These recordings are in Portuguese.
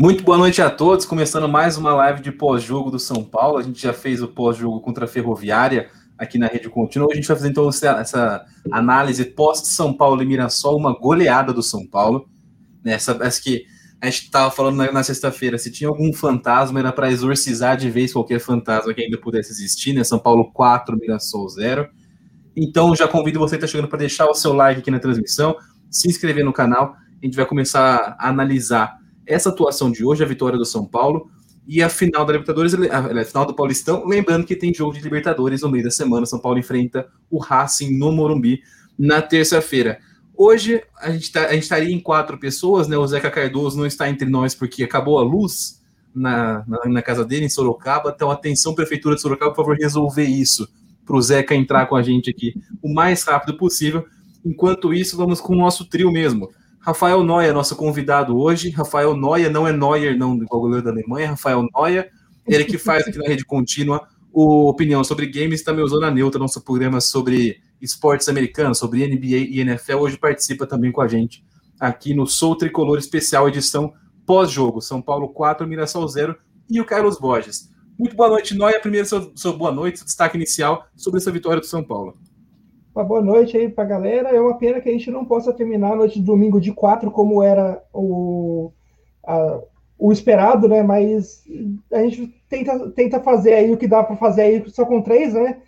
Muito boa noite a todos, começando mais uma live de pós-jogo do São Paulo. A gente já fez o pós-jogo contra a Ferroviária aqui na Rede Contínua. A gente vai fazer então essa análise pós-São Paulo e Mirassol, uma goleada do São Paulo. Essa, essa que a gente estava falando na, na sexta-feira, se tinha algum fantasma, era para exorcizar de vez qualquer fantasma que ainda pudesse existir, né? São Paulo 4, Mirassol 0. Então já convido você que está chegando para deixar o seu like aqui na transmissão, se inscrever no canal. A gente vai começar a analisar essa atuação de hoje, a vitória do São Paulo e a final da Libertadores, a final do Paulistão. Lembrando que tem jogo de Libertadores no meio da semana. São Paulo enfrenta o Racing no Morumbi na terça-feira. Hoje a gente, tá, a gente estaria em quatro pessoas, né? O Zeca Cardoso não está entre nós porque acabou a luz na, na, na casa dele, em Sorocaba. Então, atenção, Prefeitura de Sorocaba, por favor, resolver isso para o Zeca entrar com a gente aqui o mais rápido possível. Enquanto isso, vamos com o nosso trio mesmo. Rafael Noia, nosso convidado hoje. Rafael Noia, não é Neuer, não, do goleiro da Alemanha. Rafael Noia, ele que faz aqui na rede contínua o Opinião sobre Games, também usou na Neutra, nosso programa sobre esportes americanos, sobre NBA e NFL. Hoje participa também com a gente aqui no Sou Tricolor Especial, edição pós-jogo. São Paulo 4, Mirassol 0 e o Carlos Borges. Muito boa noite, Noia. Primeiro, seu boa noite, seu destaque inicial sobre essa vitória do São Paulo. Uma boa noite aí pra galera. É uma pena que a gente não possa terminar a noite de domingo de quatro, como era o, a, o esperado, né? Mas a gente tenta, tenta fazer aí o que dá para fazer aí só com três, né?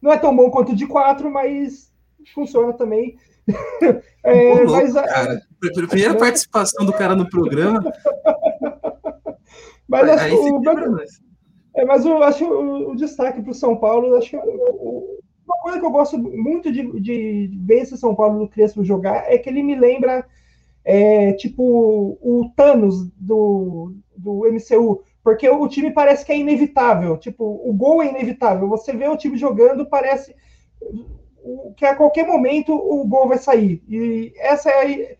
Não é tão bom quanto de quatro, mas funciona também. é, louco, mas, cara. Primeira participação do cara no programa. mas acho, o, é, mas eu acho o, o destaque para o São Paulo, acho que o, uma coisa que eu gosto muito de, de ver esse São Paulo do Crespo jogar é que ele me lembra, é, tipo, o Thanos do, do MCU, porque o time parece que é inevitável, tipo, o gol é inevitável. Você vê o time jogando, parece que a qualquer momento o gol vai sair. E essa é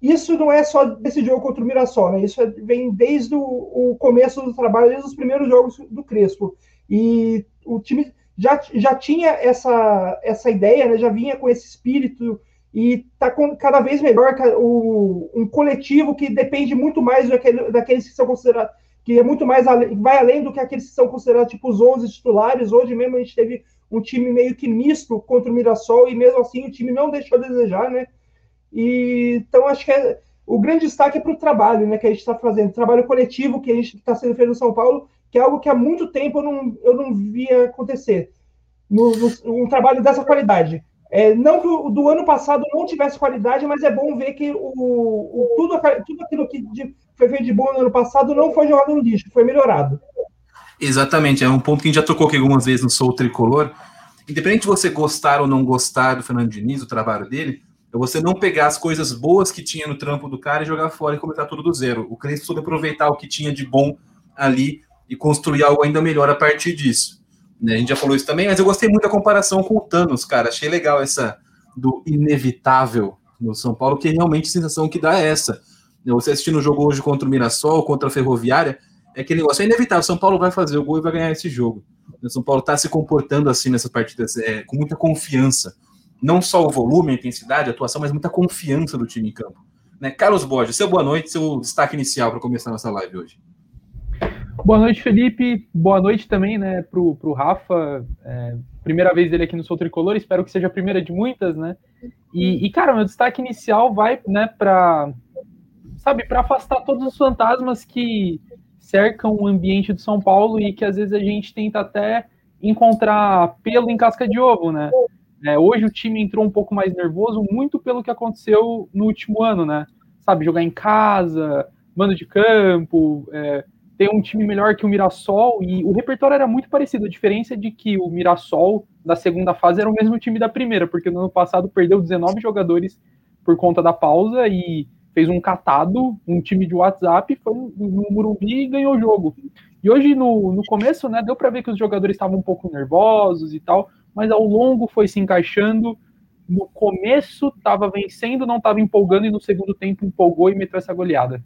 isso não é só desse jogo contra o Mirassol, né? Isso é, vem desde o, o, começo do trabalho, desde os primeiros jogos do Crespo. E o time já, já tinha essa, essa ideia, né? já vinha com esse espírito e está cada vez melhor o, um coletivo que depende muito mais daquele, daqueles que são considerados, que é muito mais vai além do que aqueles que são considerados tipo os 11 titulares. Hoje mesmo a gente teve um time meio que misto contra o Mirassol e mesmo assim o time não deixou a desejar, né? E, então, acho que é, o grande destaque é para o trabalho né, que a gente está fazendo, trabalho coletivo que a gente está sendo feito no São Paulo, que é algo que há muito tempo eu não, eu não via acontecer. No, no, um trabalho dessa qualidade. É, não que o do ano passado não tivesse qualidade, mas é bom ver que o, o tudo, tudo aquilo que de, foi feito de bom no ano passado não foi jogado no lixo, foi melhorado. Exatamente, é um ponto que a gente já tocou aqui algumas vezes no Sou Tricolor. Independente de você gostar ou não gostar do Fernando Diniz, o trabalho dele, é você não pegar as coisas boas que tinha no trampo do cara e jogar fora e começar tudo do zero. O Crespo soube aproveitar o que tinha de bom ali e construir algo ainda melhor a partir disso. Né? A gente já falou isso também, mas eu gostei muito da comparação com o Thanos, cara. Achei legal essa do inevitável no São Paulo, que realmente a sensação que dá é essa. Você assistindo o jogo hoje contra o Mirassol, contra a Ferroviária, é aquele negócio, é inevitável. São Paulo vai fazer o gol e vai ganhar esse jogo. O São Paulo está se comportando assim nessas partidas, é, com muita confiança não só o volume, a intensidade, a atuação, mas muita confiança do time em campo. Né? Carlos Borges, seu boa noite, seu destaque inicial para começar nossa live hoje. Boa noite, Felipe. Boa noite também né, para o Rafa. É, primeira vez dele aqui no Sou Tricolor, espero que seja a primeira de muitas, né? E, e cara, meu destaque inicial vai né, para sabe, para afastar todos os fantasmas que cercam o ambiente do São Paulo e que às vezes a gente tenta até encontrar pelo em casca de ovo, né? É, hoje o time entrou um pouco mais nervoso, muito pelo que aconteceu no último ano, né? Sabe, jogar em casa, mando de campo, é, ter um time melhor que o Mirassol, e o repertório era muito parecido. A diferença é de que o Mirassol, da segunda fase, era o mesmo time da primeira, porque no ano passado perdeu 19 jogadores por conta da pausa e fez um catado, um time de WhatsApp, foi no Murumbi e ganhou o jogo. E hoje, no, no começo, né, deu para ver que os jogadores estavam um pouco nervosos e tal, mas ao longo foi se encaixando. No começo estava vencendo, não estava empolgando, e no segundo tempo empolgou e meteu essa goleada.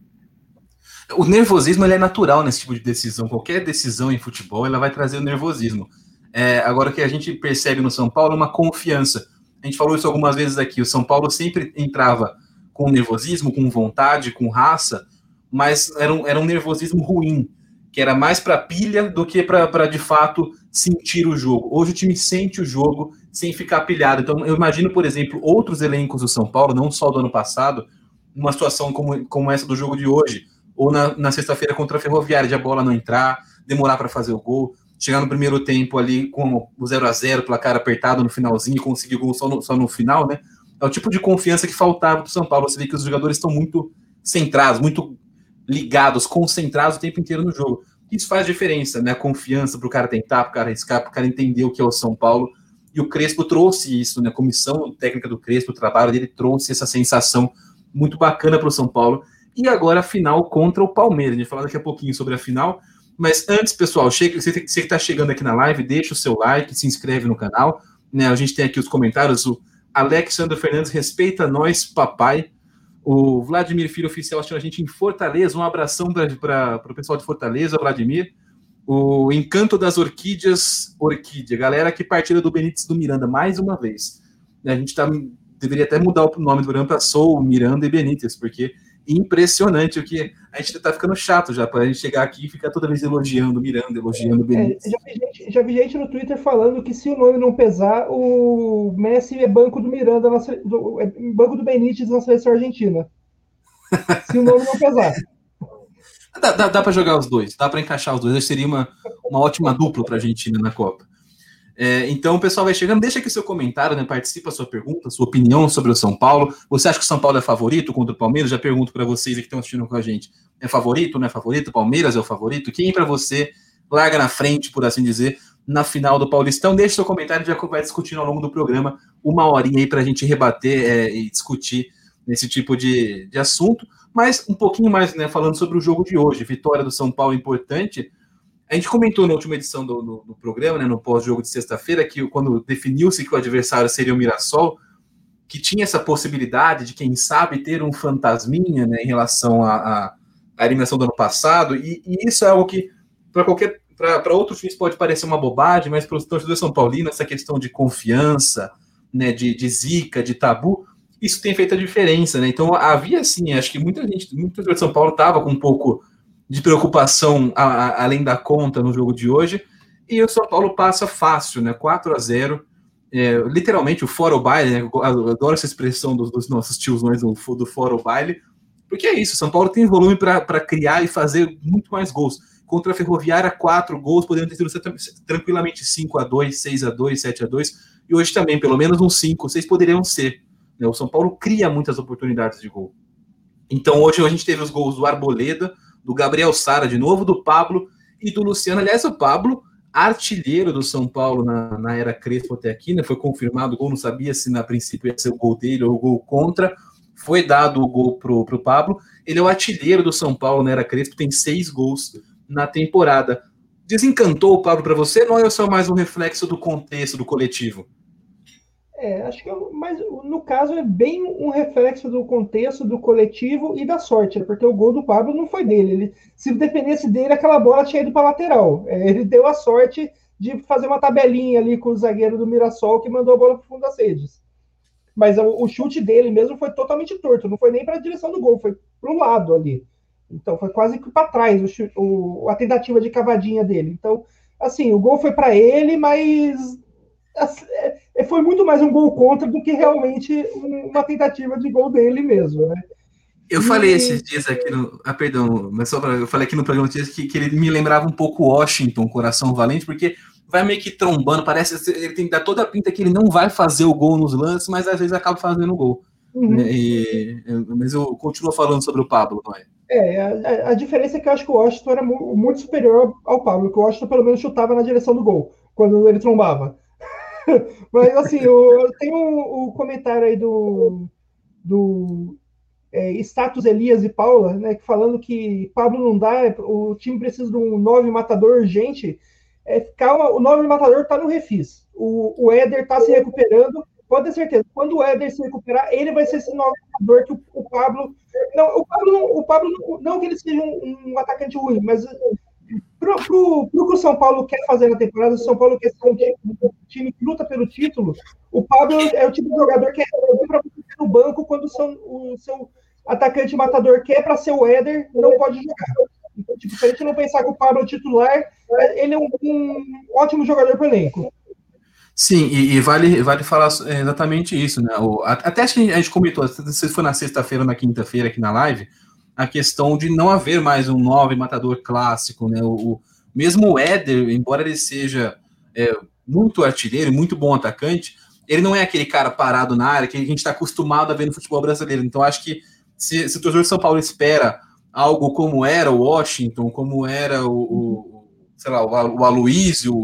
O nervosismo ele é natural nesse tipo de decisão. Qualquer decisão em futebol ela vai trazer o nervosismo. É, agora que a gente percebe no São Paulo é uma confiança. A gente falou isso algumas vezes aqui. O São Paulo sempre entrava com nervosismo, com vontade, com raça, mas era um, era um nervosismo ruim, que era mais para pilha do que para de fato sentir o jogo. Hoje o time sente o jogo sem ficar pilhado. Então eu imagino, por exemplo, outros elencos do São Paulo, não só do ano passado, numa situação como, como essa do jogo de hoje, ou na, na sexta-feira contra a Ferroviária, de a bola não entrar, demorar para fazer o gol, chegar no primeiro tempo ali com o 0 a 0 placar apertado no finalzinho e conseguir gol só no, só no final, né? É o tipo de confiança que faltava para o São Paulo. Você vê que os jogadores estão muito centrados, muito ligados, concentrados o tempo inteiro no jogo. Isso faz diferença, né? A confiança para o cara tentar, para o cara arriscar, para o cara entender o que é o São Paulo. E o Crespo trouxe isso, né? A comissão técnica do Crespo, o trabalho dele trouxe essa sensação muito bacana para o São Paulo. E agora a final contra o Palmeiras. A gente vai falar daqui a pouquinho sobre a final. Mas antes, pessoal, chega, você que está chegando aqui na live, deixa o seu like, se inscreve no canal. Né? A gente tem aqui os comentários. O Alexandre Fernandes respeita nós, papai. O Vladimir Filho Oficial achando a gente em Fortaleza. Um abração para o pessoal de Fortaleza, Vladimir. O Encanto das Orquídeas, Orquídea. Galera que partilha do Benítez do Miranda, mais uma vez. A gente tá, deveria até mudar o nome do programa para Sou, Miranda e Benítez, porque impressionante o que a gente tá ficando chato já, para a gente chegar aqui e ficar toda vez elogiando Miranda, elogiando Benítez. É, já, vi gente, já, vi gente, no Twitter falando que se o nome não pesar, o Messi é banco do Miranda, na, do, é banco do Benítez na seleção argentina. se o nome não pesar. Dá, dá, dá para jogar os dois, dá para encaixar os dois. Seria uma, uma ótima dupla para a Argentina na Copa. É, então o pessoal vai chegando, deixa aqui seu comentário, né? Participa sua pergunta, sua opinião sobre o São Paulo. Você acha que o São Paulo é favorito contra o Palmeiras? Já pergunto para vocês que estão assistindo com a gente. É favorito, não é favorito? Palmeiras é o favorito? Quem para você larga na frente, por assim dizer, na final do Paulistão? Deixe seu comentário, já vai discutindo ao longo do programa uma horinha aí para a gente rebater é, e discutir nesse tipo de, de assunto. Mas um pouquinho mais, né, falando sobre o jogo de hoje, vitória do São Paulo importante. A gente comentou na última edição do, do, do programa, né, no pós-jogo de sexta-feira, que quando definiu-se que o adversário seria o Mirassol, que tinha essa possibilidade de, quem sabe, ter um fantasminha né, em relação à eliminação do ano passado, e, e isso é algo que, para qualquer para outros times pode parecer uma bobagem, mas para os torcedores São Paulino, essa questão de confiança, né, de, de zica, de tabu, isso tem feito a diferença, né? Então havia assim, acho que muita gente, muita gente de São Paulo estava com um pouco de preocupação a, a, além da conta no jogo de hoje, e o São Paulo passa fácil, né? 4 a 0 é, literalmente o fora o baile, né? Eu adoro essa expressão dos, dos nossos tiozões do, do fora o baile, porque é isso, São Paulo tem volume para criar e fazer muito mais gols. Contra a Ferroviária, quatro gols, podendo ter sido tranquilamente 5 a 2 6 a 2 7 a 2 e hoje também, pelo menos uns 5, 6 poderiam ser. Né? O São Paulo cria muitas oportunidades de gol. Então hoje a gente teve os gols do Arboleda, do Gabriel Sara de novo, do Pablo e do Luciano. Aliás, o Pablo, artilheiro do São Paulo na, na era Crespo até aqui, né? Foi confirmado o gol, não sabia se na princípio ia ser o gol dele ou o gol contra. Foi dado o gol pro, pro Pablo. Ele é o artilheiro do São Paulo na era Crespo, tem seis gols na temporada. Desencantou o Pablo para você, não é só mais um reflexo do contexto do coletivo? É, acho que eu, mas no caso é bem um reflexo do contexto do coletivo e da sorte, né? porque o gol do Pablo não foi dele. Ele, se dependesse dele, aquela bola tinha ido para lateral. É, ele deu a sorte de fazer uma tabelinha ali com o zagueiro do Mirassol que mandou a bola para o fundo das redes. Mas o, o, chute dele mesmo foi totalmente torto, não foi nem para a direção do gol, foi para o lado ali. Então foi quase que para trás o, o, a tentativa de cavadinha dele. Então, assim, o gol foi para ele, mas foi muito mais um gol contra do que realmente uma tentativa de gol dele mesmo, né? Eu falei esses dias aqui no. Ah, perdão, mas só para eu falei aqui no programa que, que ele me lembrava um pouco Washington, Coração Valente, porque vai meio que trombando, parece ele tem que dar toda a pinta que ele não vai fazer o gol nos lances, mas às vezes acaba fazendo o gol. Uhum. Né? E, mas eu continuo falando sobre o Pablo, não é? É, a, a, diferença é que eu acho que o Washington era muito superior ao Pablo, que o Washington pelo menos chutava na direção do gol, quando ele trombava. Mas assim, eu, tenho o, o, comentário aí do, do é, Status Elias e Paula, né, falando que Pablo não dá, o time precisa de um nove matador urgente. É, calma, o nove matador está no refis. O, o Éder está se recuperando. Pode ter certeza, quando o Éder se recuperar, ele vai ser esse nove matador que o, o Pablo. Não, o Pablo, o Pablo não, não que ele seja um, um atacante ruim, mas Pro, pro, pro que o São Paulo quer fazer na temporada, o São Paulo quer ser um time, que luta pelo título. O Pablo é o tipo de jogador que é para no banco quando o seu, o seu atacante matador que é para ser o Éder, não pode jogar. Então, tipo, se a gente não pensar que o Pablo é titular, ele é um, um ótimo jogador para o elenco. Sim, e, e, vale, vale falar exatamente isso, né? O, até acho que a gente comentou, se foi na sexta-feira ou na quinta-feira aqui na live, a questão de não haver mais um nove matador clássico, né? O, o mesmo o Éder, embora ele seja é, muito artilheiro, muito bom atacante, ele não é aquele cara parado na área que a gente está acostumado a ver no futebol brasileiro. Então, acho que se, se o torcedor de São Paulo espera algo como era o Washington, como era o, o sei lá, o, o Aloysio,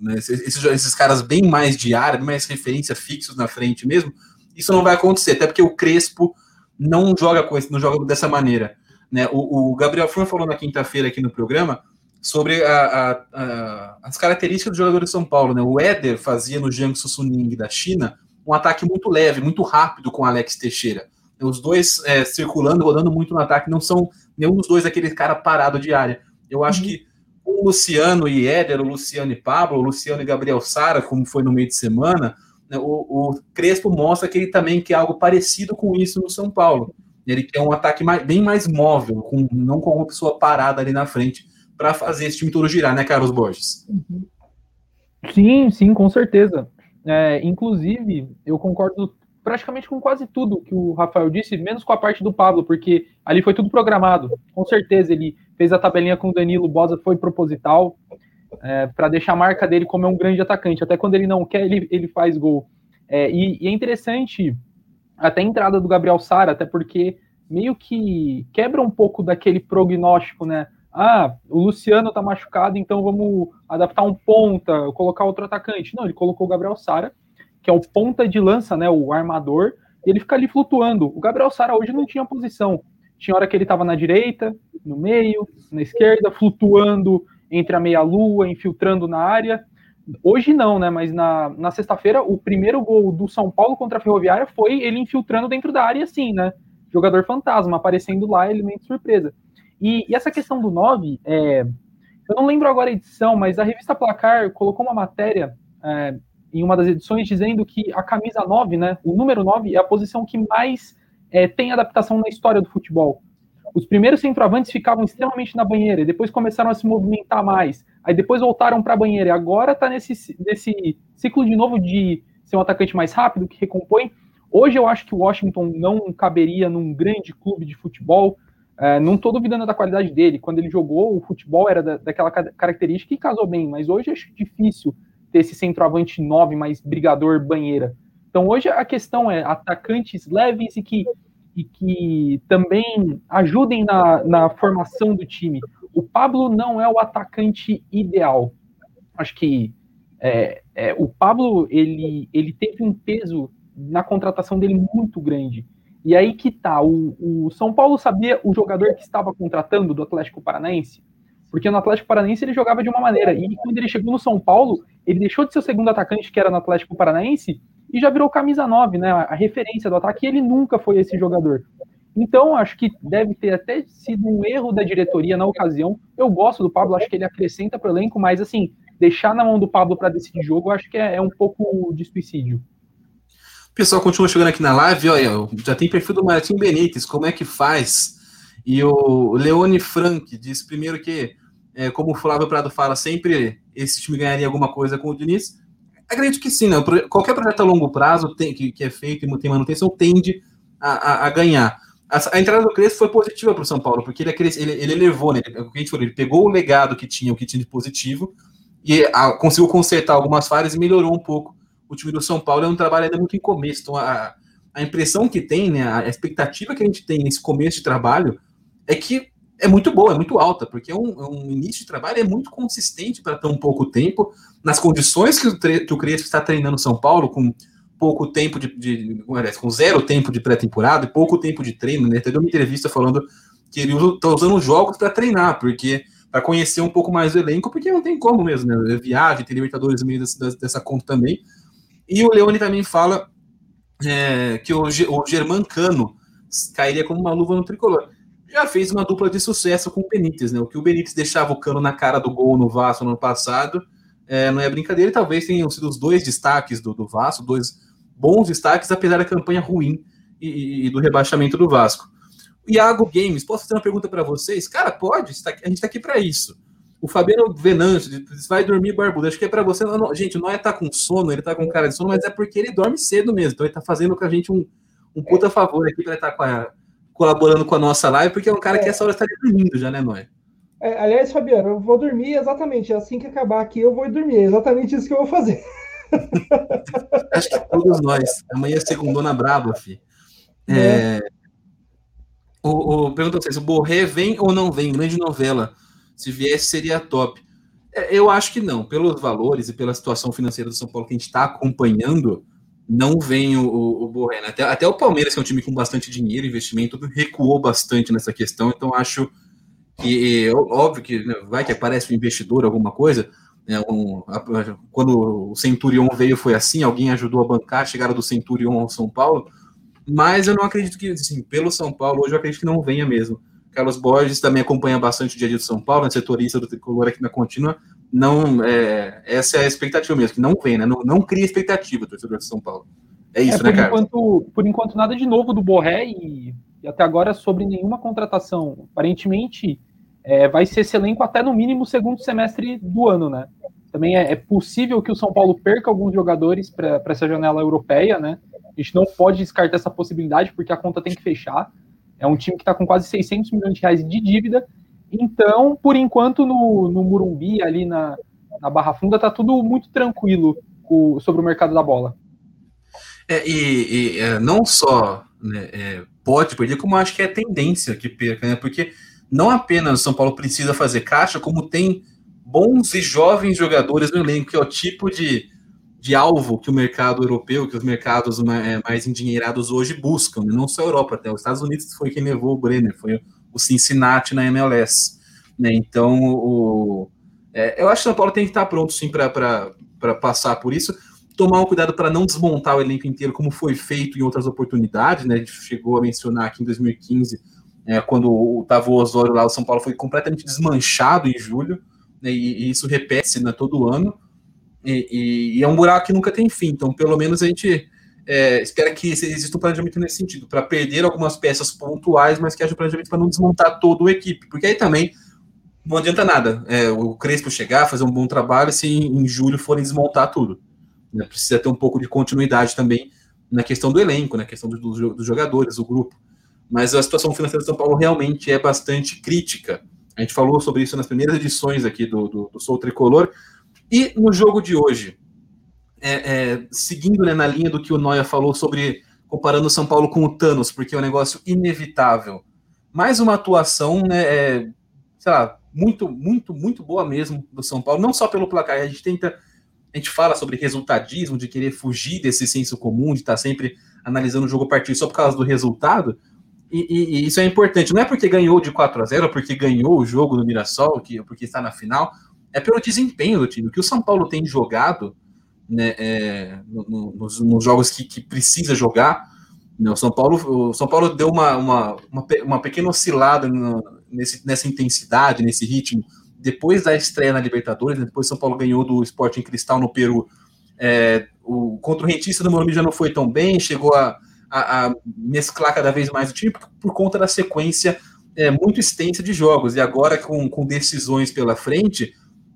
né, esses, esses, caras bem mais de área, bem mais referência fixos na frente mesmo, isso não vai acontecer, até porque o Crespo não joga com esse, não joga dessa maneira. Né? O, o Gabriel Furman falou na quinta-feira aqui no programa sobre a, a, a, as características do jogador de São Paulo. Né? O Éder fazia no Jiangsu Suning da China um ataque muito leve, muito rápido com Alex Teixeira. Os dois é, circulando, rodando muito no ataque, não são nenhum dos dois aquele cara parado de área. Eu acho uhum. que o Luciano e Éder, o Luciano e Pablo, o Luciano e Gabriel Sara, como foi no meio de semana, o, o, Crespo mostra que ele também quer algo parecido com isso no São Paulo. Ele quer um ataque mais, bem mais móvel, com, não com uma pessoa parada ali na frente, para fazer esse time todo girar, né, Carlos Borges? Sim, sim, com certeza. É, inclusive, eu concordo praticamente com quase tudo que o Rafael disse, menos com a parte do Pablo, porque ali foi tudo programado. Com certeza ele fez a tabelinha com o Danilo Bosa, foi proposital, é, para deixar a marca dele como é um grande atacante. Até quando ele não quer, ele, ele faz gol. É, e, e, é interessante até a entrada do Gabriel Sara, até porque meio que quebra um pouco daquele prognóstico, né? Ah, o Luciano tá machucado, então vamos adaptar um ponta, colocar outro atacante. Não, ele colocou o Gabriel Sara, que é o ponta de lança, né, o armador, e ele fica ali flutuando. O Gabriel Sara hoje não tinha posição. Tinha hora que ele estava na direita, no meio, na esquerda, flutuando entre a meia-lua, infiltrando na área. Hoje não, né? Mas na, na sexta-feira, o primeiro gol do São Paulo contra a Ferroviária foi ele infiltrando dentro da área, assim, né? Jogador fantasma, aparecendo lá, elemento surpresa. E, e essa questão do 9, é, eu não lembro agora a edição, mas a revista Placar colocou uma matéria é, em uma das edições dizendo que a camisa 9, né, o número 9, é a posição que mais é, tem adaptação na história do futebol. Os primeiros centroavantes ficavam extremamente na banheira, depois começaram a se movimentar mais, aí depois voltaram para a banheira, e agora está nesse, nesse ciclo de novo de ser um atacante mais rápido, que recompõe. Hoje eu acho que o Washington não caberia num grande clube de futebol, é, não estou duvidando da qualidade dele. Quando ele jogou, o futebol era da, daquela característica e casou bem, mas hoje acho difícil ter esse centroavante 9 mais brigador banheira. Então hoje a questão é atacantes leves e que, e que também ajudem na, na formação do time. O Pablo não é o atacante ideal. Acho que é, é, o Pablo ele, ele teve um peso na contratação dele muito grande. E aí que tá, o, o São Paulo sabia o jogador que estava contratando do Atlético Paranaense? Porque no Atlético Paranaense ele jogava de uma maneira. E quando ele chegou no São Paulo, ele deixou de ser o segundo atacante que era no Atlético Paranaense e já virou camisa 9, né? A referência do ataque. Ele nunca foi esse jogador. Então, acho que deve ter até sido um erro da diretoria na ocasião. Eu gosto do Pablo, acho que ele acrescenta para o elenco, mas assim, deixar na mão do Pablo para decidir jogo, acho que é, é, um pouco de suicídio. O pessoal continua chegando aqui na live, olha, já tem perfil do Martim Benítez, como é que faz? E o Leone Frank diz primeiro que, é, como o Flávio Prado fala, sempre esse time ganharia alguma coisa com o Diniz. Acredito que sim, né? Qualquer projeto a longo prazo tem, que, que é feito e tem manutenção tende a, a, a ganhar. A, a, entrada do Crespo foi positiva para o São Paulo, porque ele, ele, ele elevou, né? Que a gente falou, ele pegou o legado que tinha, o que tinha de positivo, e a, conseguiu consertar algumas falhas e melhorou um pouco o time do São Paulo. É um trabalho ainda muito em começo. Então, a, a impressão que tem, né? A expectativa que a gente tem nesse começo de trabalho é que é muito boa, é muito alta, porque é um, é um início de trabalho é muito consistente para tão pouco tempo, nas condições que o, que o Crespo está treinando São Paulo, com pouco tempo de, de com zero tempo de pré-temporada e pouco tempo de treino, né? Deu uma entrevista falando que ele está usando jogos para treinar, porque para conhecer um pouco mais o elenco, porque não tem como mesmo, né? Viagem, tem Libertadores no meio dessa, dessa conta também. E o Leone também fala é, que o, o Germancano cairia como uma luva no tricolor já fez uma dupla de sucesso com o Benítez, né? O que o Benítez deixava o cano na cara do gol no Vasco no ano passado é, não é brincadeira, e talvez tenham sido os dois destaques do, do Vasco, dois bons destaques, apesar da campanha ruim e, e, do rebaixamento do Vasco. Iago Games, posso fazer uma pergunta para vocês? Cara, pode, a gente está aqui para isso. O Fabiano Venâncio, vai dormir barbudo. Acho que é para você. Não, gente, o Noia tá com sono, ele tá com cara de sono, mas é porque ele dorme cedo mesmo. Então ele tá fazendo com a gente um, um puta favor aqui para estar tá colaborando com a nossa live, porque é um cara que essa hora está dormindo já, né, Noia? É, aliás, Fabiano, eu vou dormir exatamente assim que acabar aqui, eu vou dormir. É exatamente isso que eu vou fazer. Acho que todos nós. Amanhã é segundona braba, fi. É. é... O, o, pergunta vocês, o Borré vem ou não vem? Grande novela. Se viesse, seria top. É, eu acho que não. Pelos valores e pela situação financeira do São Paulo que a gente está acompanhando, não vem o, o, o Borré. Né? Até, até o Palmeiras, que é um time com bastante dinheiro, investimento, recuou bastante nessa questão. Então, acho que, óbvio que né, vai que aparece um investidor, alguma coisa, né, um, a, quando o Centurion veio foi assim, alguém ajudou a bancar a chegada do Centurion ao São Paulo, mas eu não acredito que, assim, pelo São Paulo, hoje eu acredito que não venha mesmo. Carlos Borges também acompanha bastante o dia a dia do São Paulo, é setorista do Tricolor aqui na Contínua, não, é, essa é a expectativa mesmo, que não vem, né, não, não cria expectativa do torcedor de São Paulo. É isso, é, né, Carlos? Enquanto, por enquanto, nada de novo do Borré e, e até agora sobre nenhuma contratação. Aparentemente, é, vai ser esse elenco até no mínimo o segundo semestre do ano, né? Também é, é possível que o São Paulo perca alguns jogadores para essa janela europeia, né? A gente não pode descartar essa possibilidade, porque a conta tem que fechar. É um time que está com quase 600 milhões de reais de dívida. Então, por enquanto, no, no Murumbi, ali na, na Barra Funda, está tudo muito tranquilo o, sobre o mercado da bola. É, e, e é, não só né, é, pode perder, como acho que é tendência que perca, né? Porque não apenas o São Paulo precisa fazer caixa, como tem bons e jovens jogadores no elenco, que é o tipo de, de alvo que o mercado europeu, que os mercados é, mais endinheirados hoje buscam, né? não só a Europa, até os Estados Unidos foi quem levou o Brenner, foi o Cincinnati na MLS. Né? Então, o, é, eu acho que o São Paulo tem que estar pronto sim para passar por isso. Tomar um cuidado para não desmontar o elenco inteiro, como foi feito em outras oportunidades, né? A gente chegou a mencionar aqui em 2015 é, quando o Osório lá, o São Paulo foi completamente desmanchado em julho, né, e, e, isso repete-se né, todo ano, e, e, e, é um buraco que nunca tem fim, então pelo menos a gente é, espera que exista um planejamento nesse sentido, para perder algumas peças pontuais, mas que haja um planejamento para não desmontar toda a equipe, porque aí também não adianta nada é, o Crespo chegar, fazer um bom trabalho, se em, julho forem desmontar tudo. Né, precisa ter um pouco de continuidade também na questão do elenco, na questão do, do, dos jogadores, do grupo mas a situação financeira de São Paulo realmente é bastante crítica. A gente falou sobre isso nas primeiras edições aqui do, do, do Sou Tricolor. E no jogo de hoje, é, é, seguindo né, na linha do que o Noia falou sobre comparando São Paulo com o Thanos, porque é um negócio inevitável. Mais uma atuação, né, é, sei lá, muito, muito, muito boa mesmo do São Paulo, não só pelo placar, a gente tenta, a gente fala sobre resultadismo, de querer fugir desse senso comum, de estar sempre analisando o jogo a partir só por causa do resultado, e, e, e, isso é importante. Não é porque ganhou de 4 a 0 porque ganhou o jogo no Mirassol, que, porque está na final, é pelo desempenho do time. O que o São Paulo tem jogado né, é, no, no, nos, nos, jogos que, que, precisa jogar. Né, o, São Paulo, o São Paulo deu uma, uma, uma, uma pequena oscilada no, nesse, nessa intensidade, nesse ritmo, depois da estreia na Libertadores. Né, depois São Paulo ganhou do Sporting Cristal no Peru. É, o, contra o Rentista do Morumbi já não foi tão bem, chegou a a, a mesclar cada vez mais o time por, por conta da sequência é, muito extensa de jogos. E agora, com, com decisões pela frente,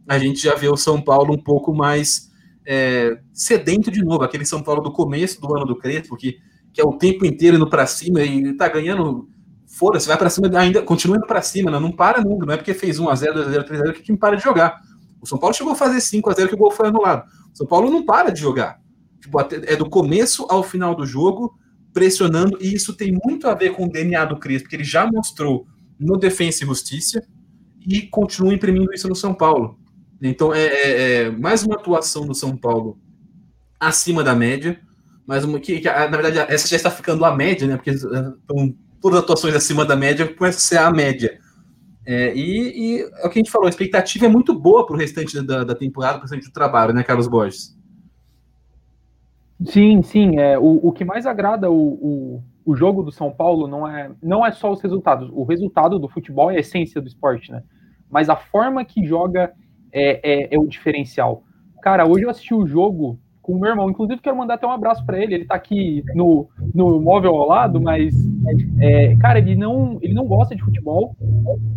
a gente já vê o São Paulo um pouco mais é, sedento de novo, aquele São Paulo do começo do ano do Crespo, que, que é o tempo inteiro indo para cima e tá ganhando. Fora, você vai para cima, ainda continua indo para cima, não, não para nunca, não é porque fez 1x0, 2x0, 3x0 que o time para de jogar. O São Paulo chegou a fazer 5x0 que o gol foi anulado. O São Paulo não para de jogar. Tipo, é do começo ao final do jogo, pressionando, e isso tem muito a ver com o DNA do Crespo, porque ele já mostrou no Defensa e Justiça e continua imprimindo isso no São Paulo. Então é, é, é mais uma atuação do São Paulo acima da média, mas uma que, que, na verdade essa já está ficando a média, né? Porque então, todas as atuações acima da média começa a ser a média. É, e, e, é o que a gente falou, a expectativa é muito boa para o restante da, da temporada, para o restante do trabalho, né, Carlos Borges? Sim, sim. É, o, o que mais agrada o, o, o, jogo do São Paulo não é, não é só os resultados. O resultado do futebol é a essência do esporte, né? Mas a forma que joga é, é, é o diferencial. Cara, hoje eu assisti o jogo com o meu irmão. Inclusive, quero mandar até um abraço para ele. Ele tá aqui no, no móvel ao lado, mas É, cara, ele não, ele não gosta de futebol,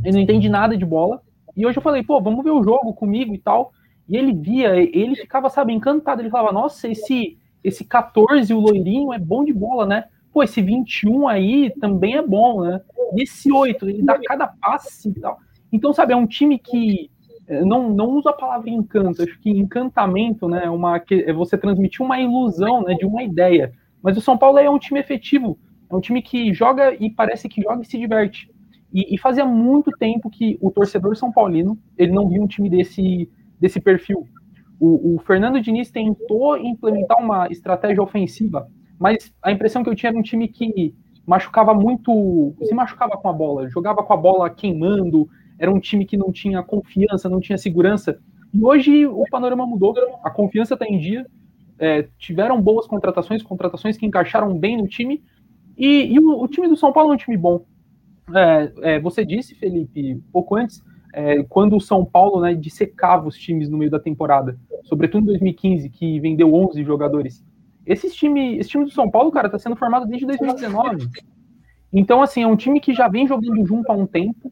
ele não entende nada de bola. E hoje eu falei, pô, vamos ver o jogo comigo e tal. E ele via, ele ficava, sabe, encantado. Ele falava, nossa, esse, esse 14, o loirinho, é bom de bola, né? Pô, esse 21 aí também é bom, né? E esse 8, ele dá cada passe e tal. Então, sabe, é um time que não, não uso a palavra encanto, acho que encantamento, né, é uma, é você transmitir uma ilusão, né, de uma ideia. Mas o São Paulo é um time efetivo, é um time que joga e parece que joga e se diverte. E, e fazia muito tempo que o torcedor são paulino, ele não viu um time desse, desse perfil. O, o Fernando Diniz tentou implementar uma estratégia ofensiva, mas a impressão que eu tinha era um time que machucava muito, se machucava com a bola, jogava com a bola queimando, era um time que não tinha confiança, não tinha segurança. E hoje o panorama mudou, a confiança está em dia, é, tiveram boas contratações, contratações que encaixaram bem no time, e, e o, o, time do São Paulo é um time bom. É, é, você disse, Felipe, pouco antes, é, quando o São Paulo né, dissecava os times no meio da temporada, sobretudo em 2015, que vendeu 11 jogadores. Esse time, esse time do São Paulo, cara, está sendo formado desde 2019. Então, assim, é um time que já vem jogando junto há um tempo,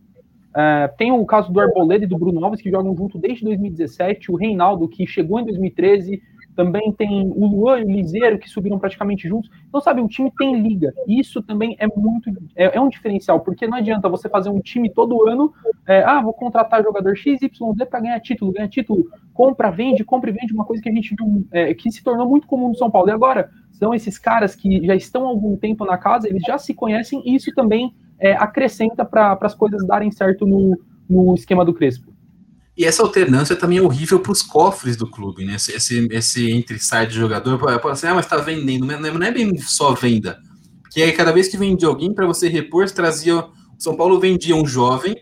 Uh, tem o caso do Arboleda e do Bruno Alves, que jogam junto desde 2017, o Reinaldo, que chegou em 2013, também tem o Luan e o Liseiro, que subiram praticamente juntos. Então, sabe, o time tem liga. Isso também é muito. É, é um diferencial, porque não adianta você fazer um time todo ano, é, ah, vou contratar jogador X, Y, para ganhar título, ganhar título, compra, vende, compra e vende, uma coisa que a gente viu, é, que se tornou muito comum no São Paulo. E agora, são esses caras que já estão há algum tempo na casa, eles já se conhecem, e isso também é, acrescenta para as coisas darem certo no, no esquema do Crespo. E essa alternância também é horrível para os cofres do clube, né? Esse, esse, esse entre-sai de jogador, pode assim, ah, mas está vendendo, não é, não é bem só venda. Porque aí, cada vez que vendia alguém para você repor, trazia. O São Paulo vendia um jovem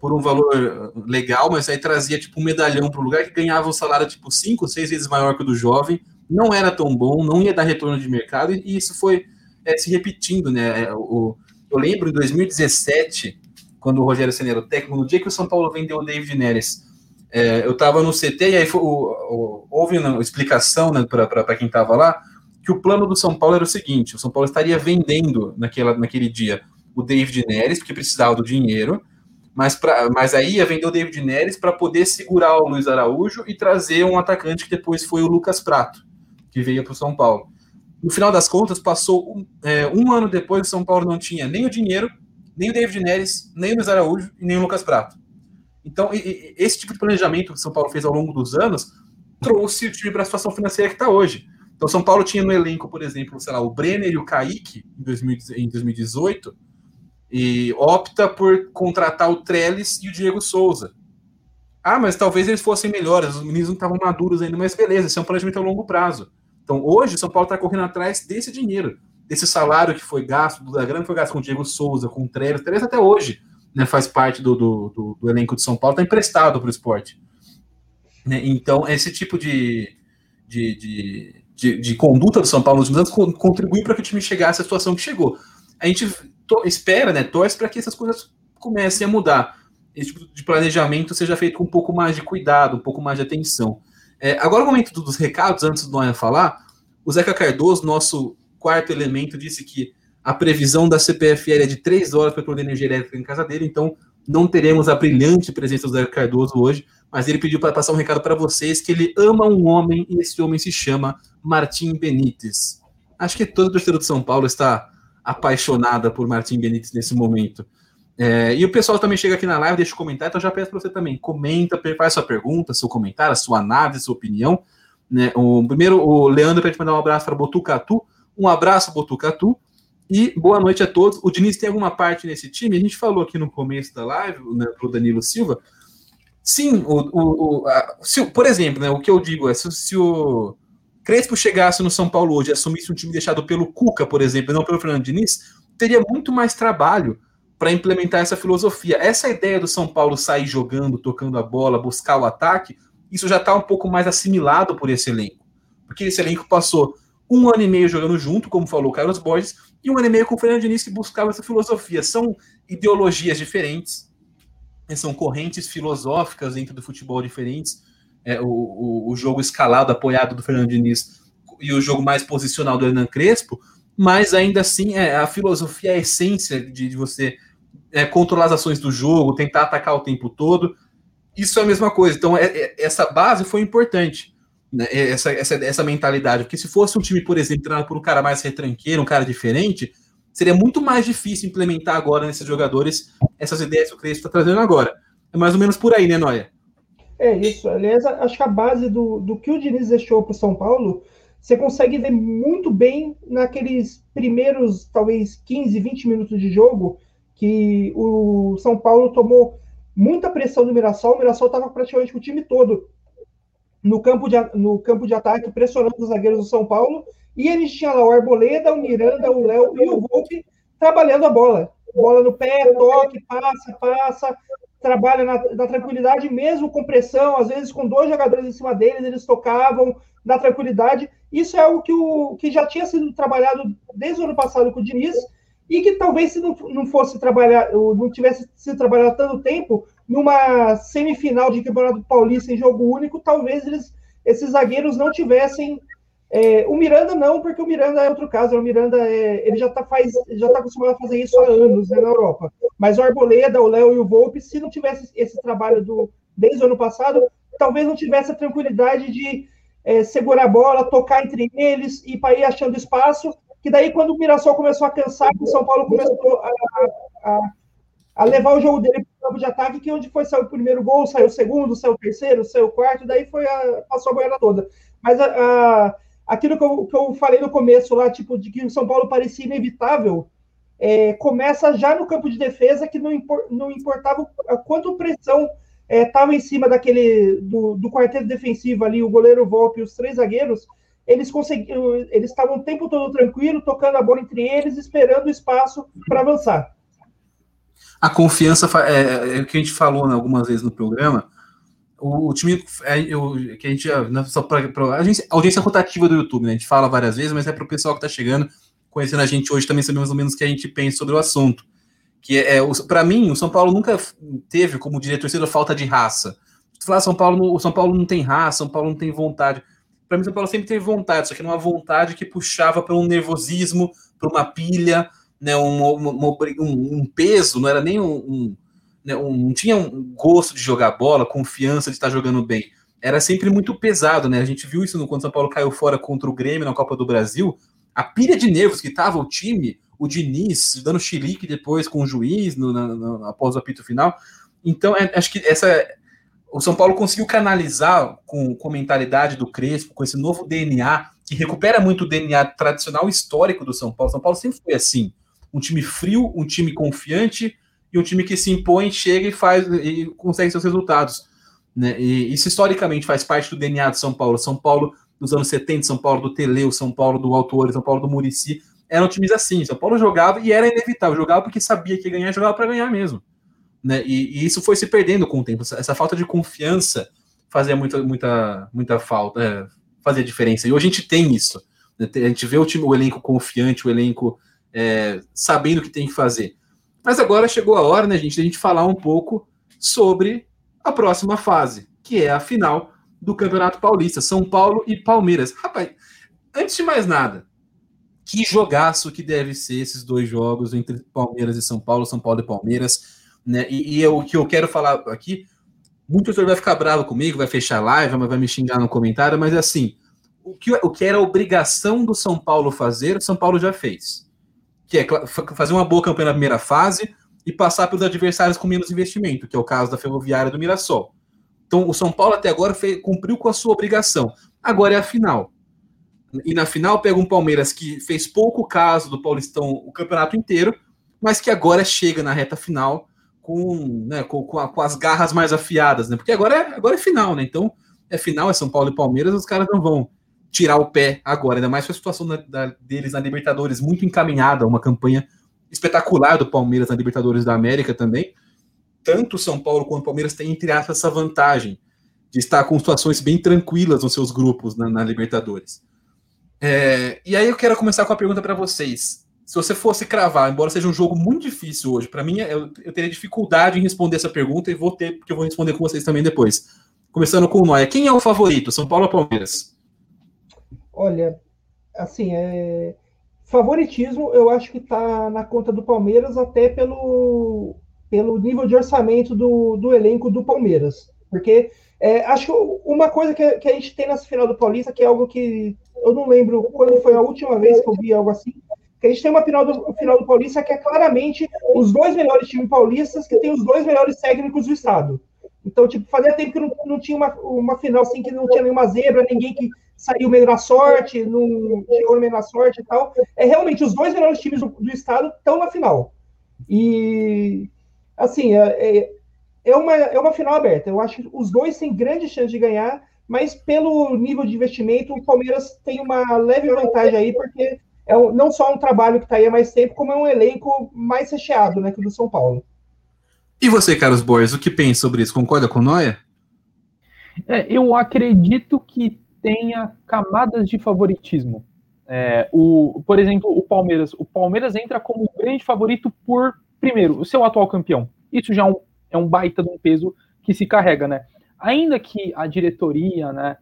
por um valor legal, mas aí trazia tipo um medalhão para o lugar que ganhava um salário tipo cinco, seis vezes maior que o do jovem. Não era tão bom, não ia dar retorno de mercado, e isso foi é, se repetindo, né? É, o, eu lembro em 2017, quando o Rogério Senna era o técnico, no dia que o São Paulo vendeu o David Neres, é, eu estava no CT e aí foi, o, o, houve uma explicação né, para quem estava lá que o plano do São Paulo era o seguinte: o São Paulo estaria vendendo naquela, naquele dia o David Neres, porque precisava do dinheiro, mas, pra, mas aí ia vender o David Neres para poder segurar o Luiz Araújo e trazer um atacante que depois foi o Lucas Prato, que veio para o São Paulo. No final das contas, passou um, é, um ano depois, o São Paulo não tinha nem o dinheiro, nem o David Neres, nem o Luiz Araújo e nem o Lucas Prato. Então, e, e, esse tipo de planejamento que o São Paulo fez ao longo dos anos trouxe o time para a situação financeira que está hoje. Então, São Paulo tinha no elenco, por exemplo, sei lá, o Brenner e o Kaique em, 2000, em 2018 e opta por contratar o Trellis e o Diego Souza. Ah, mas talvez eles fossem melhores, os meninos não estavam maduros ainda, mas beleza, isso é um planejamento a longo prazo. Então, hoje, São Paulo está correndo atrás desse dinheiro, desse salário que foi gasto, da grana que foi gasto com o Diego Souza, com o Trellis. O até hoje né, faz parte do, do, do, do elenco de São Paulo, está emprestado para o esporte. Né? Então, esse tipo de, de, de, de, de conduta do São Paulo nos últimos anos contribui para que o time chegasse à situação que chegou. A gente espera, né, torce para que essas coisas comecem a mudar. Esse tipo de planejamento seja feito com um pouco mais de cuidado, um pouco mais de atenção. É, agora, o momento dos recados, antes do Noé falar, o Zeca Cardoso, nosso quarto elemento, disse que a previsão da CPFL é de três horas para produzir energia elétrica em casa dele, então não teremos a brilhante presença do Zeca Cardoso hoje, mas ele pediu para passar um recado para vocês que ele ama um homem e esse homem se chama Martim Benítez. Acho que todo torcedor de São Paulo está apaixonada por Martim Benítez nesse momento. É, e o pessoal também chega aqui na live, deixa um comentário, então já peço para você também, comenta, faz sua pergunta, seu comentário, sua análise, sua opinião. Né? O, primeiro, o Leandro te mandar um abraço para Botucatu, um abraço, Botucatu, e boa noite a todos. O Diniz tem alguma parte nesse time? A gente falou aqui no começo da live, né, para o Danilo Silva. Sim, o, o, o a, se, por exemplo, né, o que eu digo é, se, se o Crespo chegasse no São Paulo hoje e assumisse um time deixado pelo Cuca, por exemplo, e não pelo Fernando Diniz, teria muito mais trabalho para implementar essa filosofia. Essa ideia do São Paulo sair jogando, tocando a bola, buscar o ataque, isso já está um pouco mais assimilado por esse elenco. Porque esse elenco passou um ano e meio jogando junto, como falou o Carlos Borges, e um ano e meio com o Fernando Diniz que buscava essa filosofia. São ideologias diferentes, né, são correntes filosóficas dentro do futebol diferentes. É, o, o, o, jogo escalado, apoiado do Fernando Diniz, e o jogo mais posicional do Hernan Crespo, mas ainda assim é a filosofia, a essência de, de você é, controlar as ações do jogo, tentar atacar o tempo todo. Isso é a mesma coisa. Então, é, é, essa base foi importante, né? essa, essa, essa mentalidade. Porque se fosse um time, por exemplo, treinado por um cara mais retranqueiro, um cara diferente, seria muito mais difícil implementar agora nesses jogadores essas ideias que o Crespo está trazendo agora. É mais ou menos por aí, né, Noia? É isso. Aliás, acho que a base do, do que o Diniz deixou para o São Paulo, você consegue ver muito bem naqueles primeiros, talvez, 15, 20 minutos de jogo, que o São Paulo tomou muita pressão do Mirassol. O Mirassol estava praticamente com o time todo no campo, de, no campo de ataque, pressionando os zagueiros do São Paulo. E eles tinham lá o Arboleda, o Miranda, o Léo e o Volpe trabalhando a bola. Bola no pé, toque, passa, passa, trabalha na, na, tranquilidade, mesmo com pressão, às vezes com dois jogadores em cima deles, eles tocavam na tranquilidade. Isso é algo que, o, que já tinha sido trabalhado desde o ano passado com o Diniz, e que talvez se não, não fosse trabalhar, não tivesse sido trabalhado tanto tempo, numa semifinal de Campeonato Paulista em jogo único, talvez eles, esses zagueiros não tivessem. É, o Miranda não, porque o Miranda é outro caso. O Miranda é, ele já está já tá acostumado a fazer isso há anos né, na Europa. Mas o Arboleda, o Léo e o Volpe, se não tivesse esse trabalho do, desde o ano passado, talvez não tivesse a tranquilidade de é, segurar a bola, tocar entre eles e para ir achando espaço que daí quando o Mirassol começou a cansar, o São Paulo começou a, a, a levar o jogo dele para o campo de ataque, que onde foi saiu o primeiro gol, saiu o segundo, saiu o terceiro, saiu o quarto, daí foi a, passou a boiada toda. Mas a, aquilo que eu, que eu falei no começo lá, tipo, de que o São Paulo parecia inevitável, é, começa já no campo de defesa, que não, impor, não importava quanto pressão estava é, em cima daquele do, do quarteto defensivo ali, o goleiro Volpe e os três zagueiros, eles conseguiram, eles estavam o tempo todo tranquilo, tocando a bola entre eles, esperando o espaço para avançar. A confiança é, é, o que a gente falou né, algumas vezes no programa. O, o time é, eu, que a gente né, só para a audiência, audiência rotativa do YouTube, né? A gente fala várias vezes, mas é para o pessoal que está chegando, conhecendo a gente hoje também saber mais ou menos o que a gente pensa sobre o assunto. Que é, é para mim, o São Paulo nunca teve como diretor a falta de raça. Falar São Paulo, o São Paulo não tem raça, São Paulo não tem vontade para mim, São Paulo sempre teve vontade, só que uma vontade que puxava para um nervosismo, para uma pilha, né, um, um, peso, não era nem um, né, um, Não tinha um gosto de jogar bola, confiança de estar jogando bem. Era sempre muito pesado, né? A gente viu isso quando São Paulo caiu fora contra o Grêmio na Copa do Brasil. A pilha de nervos que estava o time, o Diniz dando chilique depois com o juiz no, no, após o apito final. Então, é, acho que essa o São Paulo conseguiu canalizar com, com a mentalidade do Crespo, com esse novo DNA, que recupera muito o DNA tradicional histórico do São Paulo. São Paulo sempre foi assim: um time frio, um time confiante e um time que se impõe, chega e faz e consegue seus resultados. Né? E isso historicamente faz parte do DNA do São Paulo. São Paulo dos anos 70, São Paulo do Teleu, São Paulo do Autor, São Paulo do Murici, eram times assim. São Paulo jogava e era inevitável, jogava porque sabia que ia ganhar, jogava para ganhar mesmo. Né? E, e, isso foi se perdendo com o tempo. Essa, essa falta de confiança fazia muita, muita, muita falta, é, fazia diferença. E hoje a gente tem isso. Né? A gente vê o time, o elenco confiante, o elenco é, sabendo o que tem que fazer. Mas agora chegou a hora, né, gente, a gente falar um pouco sobre a próxima fase, que é a final do Campeonato Paulista, São Paulo e Palmeiras. Rapaz, antes de mais nada, que jogaço que deve ser esses dois jogos entre Palmeiras e São Paulo, São Paulo e Palmeiras. Né? E, e eu, o que eu quero falar aqui, muito pessoas vai ficar bravo comigo, vai fechar a live, vai me xingar no comentário, mas assim, o que, o que era obrigação do São Paulo fazer, o São Paulo já fez. Que é fazer uma boa campanha na primeira fase e passar pelos adversários com menos investimento, que é o caso da Ferroviária do Mirassol. Então, o São Paulo até agora fez, cumpriu com a sua obrigação. Agora é a final. E na final pega um Palmeiras que fez pouco caso do Paulistão o campeonato inteiro, mas que agora chega na reta final com, né, com, com, a, com, as garras mais afiadas, né? Porque agora é, agora é final, né? Então é final, é São Paulo e Palmeiras, os caras não vão tirar o pé agora, ainda mais com a situação da, da, deles na Libertadores muito encaminhada, uma campanha espetacular do Palmeiras na Libertadores da América também. Tanto São Paulo quanto Palmeiras têm, entre aspas, essa vantagem de estar com situações bem tranquilas nos seus grupos na, na Libertadores. É, e aí eu quero começar com a pergunta para vocês se você fosse cravar, embora seja um jogo muito difícil hoje, para mim eu, eu, teria dificuldade em responder essa pergunta e vou ter, porque eu vou responder com vocês também depois. Começando com o Noia, quem é o favorito, São Paulo ou Palmeiras? Olha, assim, é... favoritismo, eu acho que está na conta do Palmeiras, até pelo, pelo nível de orçamento do, do elenco do Palmeiras. Porque é, acho uma coisa que, que, a gente tem nessa final do Paulista, que é algo que eu não lembro quando foi a última vez que eu vi algo assim, que a gente tem uma final do, final do Paulista que é claramente os dois melhores times paulistas que tem os dois melhores técnicos do estado. Então, tipo, fazia tempo que não, não tinha uma, uma final assim que não tinha nenhuma zebra, ninguém que saiu meio na sorte, não chegou meio na sorte e tal. É realmente os dois melhores times do, do estado estão na final. E assim, é, é, é, uma, é uma final aberta. Eu acho que os dois têm grande chance de ganhar, mas pelo nível de investimento, o Palmeiras tem uma leve vantagem aí, porque é um, não só um trabalho que está aí há mais tempo, como é um elenco mais recheado né, que o do São Paulo. E você, Carlos Borges, o que pensa sobre isso? Concorda com o Noia? É, eu acredito que tenha camadas de favoritismo. É, o, por exemplo, o Palmeiras. O Palmeiras entra como grande favorito por, primeiro, o seu atual campeão. Isso já é um, é um baita de um peso que se carrega, né? Ainda que a diretoria, né,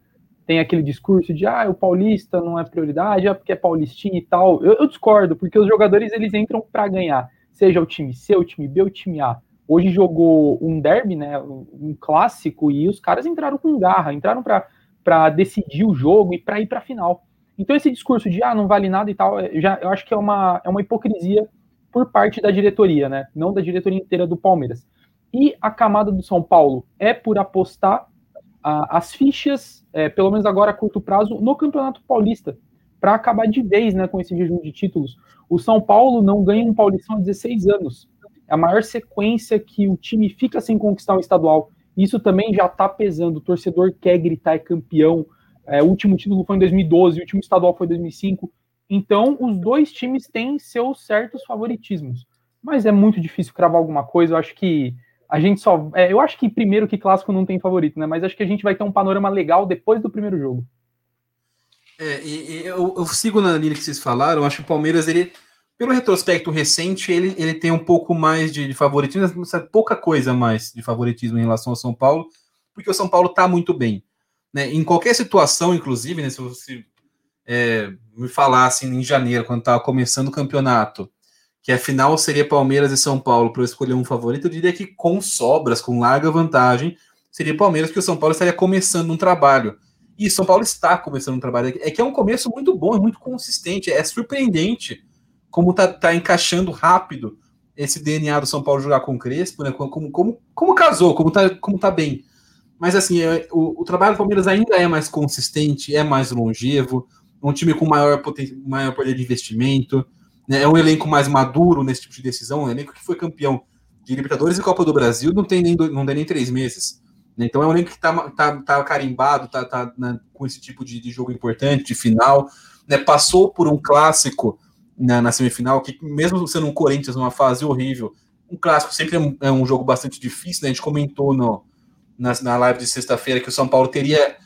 tem aquele discurso de ah, o paulista não é prioridade, é porque é paulistinha e tal. Eu, eu discordo, porque os jogadores eles entram para ganhar, seja o time C, o time B, o time A. Hoje jogou um derby, né, um clássico, e os caras entraram com garra, entraram para decidir o jogo e para ir para final. Então esse discurso de ah, não vale nada e tal, é, já, eu acho que é uma, é uma hipocrisia por parte da diretoria, né? Não da diretoria inteira do Palmeiras. E a camada do São Paulo é por apostar as fichas, é, pelo menos agora a curto prazo, no Campeonato Paulista, para acabar de vez né, com esse jejum de títulos. O São Paulo não ganha um Paulistão há 16 anos é a maior sequência que o time fica sem conquistar um estadual. Isso também já está pesando. O torcedor quer gritar é campeão. É, o último título foi em 2012, o último estadual foi em 2005. Então, os dois times têm seus certos favoritismos. Mas é muito difícil cravar alguma coisa. Eu acho que a gente só. É, eu acho que primeiro que clássico não tem favorito, né? Mas acho que a gente vai ter um panorama legal depois do primeiro jogo. É, e, e eu, eu, sigo na linha que vocês falaram. Acho que o Palmeiras ele pelo retrospecto recente, ele, ele tem um pouco mais de, de favoritismo, pouca coisa mais de favoritismo em relação ao São Paulo, porque o São Paulo está muito bem. Né? Em qualquer situação, inclusive, né, se você é, me falasse em janeiro, quando estava começando o campeonato, que a final seria Palmeiras e São Paulo para eu escolher um favorito, eu diria que com sobras, com larga vantagem, seria Palmeiras, porque o São Paulo estaria começando um trabalho. E São Paulo está começando um trabalho. É que é um começo muito bom, é muito consistente, é surpreendente como tá, tá encaixando rápido esse DNA do São Paulo jogar com o Crespo, né? Como, como, como casou, como tá, como tá bem. Mas assim, é, o, o, trabalho do Palmeiras ainda é mais consistente, é mais longevo, um time com maior, poten maior poder de investimento? É um elenco mais maduro nesse tipo de decisão, um elenco que foi campeão de Libertadores e Copa do Brasil não tem nem, não tem nem três meses. Né? Então é um elenco que tá, tá, tá carimbado, tá, tá né, com esse tipo de, de jogo importante, de final, né? passou por um clássico na, na, semifinal, que mesmo sendo um Corinthians numa fase horrível, um clássico sempre é um, é um jogo bastante difícil, né? A gente comentou no, na, na live de sexta-feira que o São Paulo teria,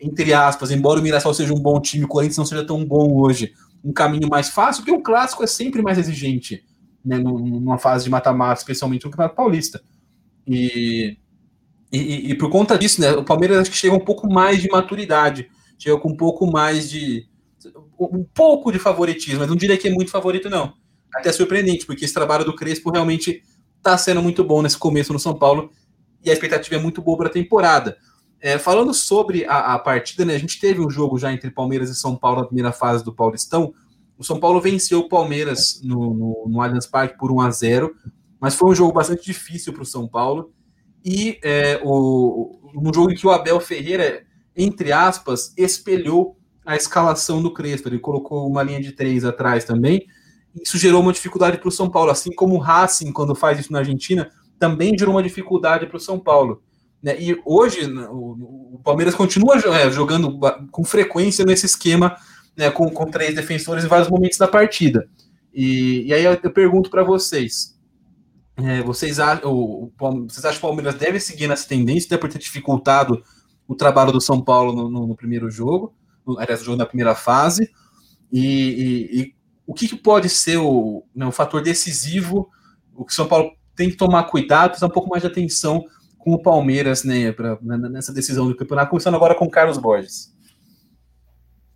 entre aspas, embora o Mirassol seja um bom time, o Corinthians não seja tão bom hoje, um caminho mais fácil, porque o clássico é sempre mais exigente, né? Numa fase de mata-mata, especialmente no Campeonato Paulista. E, e, e, por conta disso, né? O Palmeiras acho que chega um pouco mais de maturidade, chega com um pouco mais de um pouco de favoritismo, mas não diria que é muito favorito, não. Até surpreendente, porque esse trabalho do Crespo realmente está sendo muito bom nesse começo no São Paulo e a expectativa é muito boa para a temporada. É, falando sobre a, a, partida, né, a gente teve um jogo já entre Palmeiras e São Paulo na primeira fase do Paulistão. O São Paulo venceu o Palmeiras no, no, no Allianz Parque por 1 a 0 mas foi um jogo bastante difícil para o São Paulo. E é, o, um jogo em que o Abel Ferreira, entre aspas, espelhou a escalação do Crespo. Ele colocou uma linha de três atrás também. Isso gerou uma dificuldade para o São Paulo, assim como o Racing, quando faz isso na Argentina, também gerou uma dificuldade para o São Paulo. Né? E hoje o, Palmeiras continua é, jogando com frequência nesse esquema, né, com, com três defensores em vários momentos da partida. E, e aí eu, pergunto para vocês: é, vocês, acham, o, vocês acham que o Palmeiras deve seguir nessa tendência, até por ter dificultado o trabalho do São Paulo no, no, no primeiro jogo? aliás, o jogo na primeira fase, e, e, e o que, que, pode ser o, né, o fator decisivo, o que o São Paulo tem que tomar cuidado, prestar um pouco mais de atenção com o Palmeiras né, pra, nessa decisão do campeonato, começando agora com o Carlos Borges.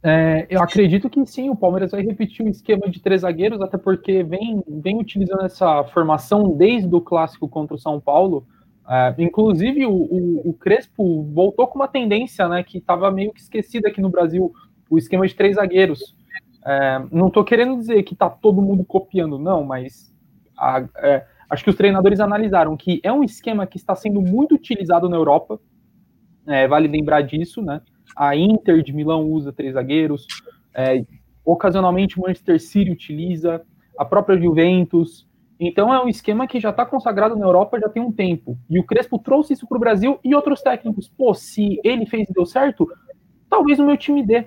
É, eu acredito que sim, o Palmeiras vai repetir o esquema de três zagueiros, até porque vem, vem utilizando essa formação desde o clássico contra o São Paulo. É, inclusive, o, o, o, Crespo voltou com uma tendência né, que estava meio que esquecida aqui no Brasil, o esquema de três zagueiros. É, não estou querendo dizer que está todo mundo copiando, não, mas a, é, acho que os treinadores analisaram que é um esquema que está sendo muito utilizado na Europa, é, vale lembrar disso, né? A Inter de Milão usa três zagueiros, é, ocasionalmente o Manchester City utiliza, a própria Juventus. Então é um esquema que já está consagrado na Europa já tem um tempo. E o Crespo trouxe isso para o Brasil e outros técnicos. Pô, se ele fez e deu certo, talvez o meu time dê.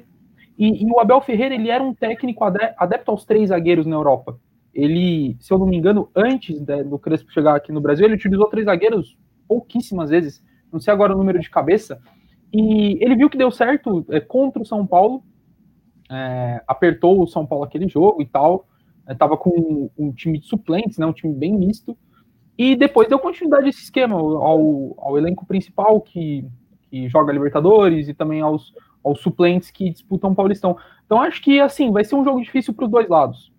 E, e, o Abel Ferreira ele era um técnico adepto aos três zagueiros na Europa. Ele, se eu não me engano, antes de, do Crespo chegar aqui no Brasil, ele utilizou três zagueiros pouquíssimas vezes. Não sei agora o número de cabeça, e ele viu que deu certo é, contra o São Paulo, é, apertou o São Paulo aquele jogo e tal, estava é, com um, um, time de suplentes, né, um time bem misto, e depois deu continuidade a esse esquema, ao, ao elenco principal que, que joga Libertadores e também aos, aos suplentes que disputam o Paulistão. Então acho que assim vai ser um jogo difícil para os dois lados.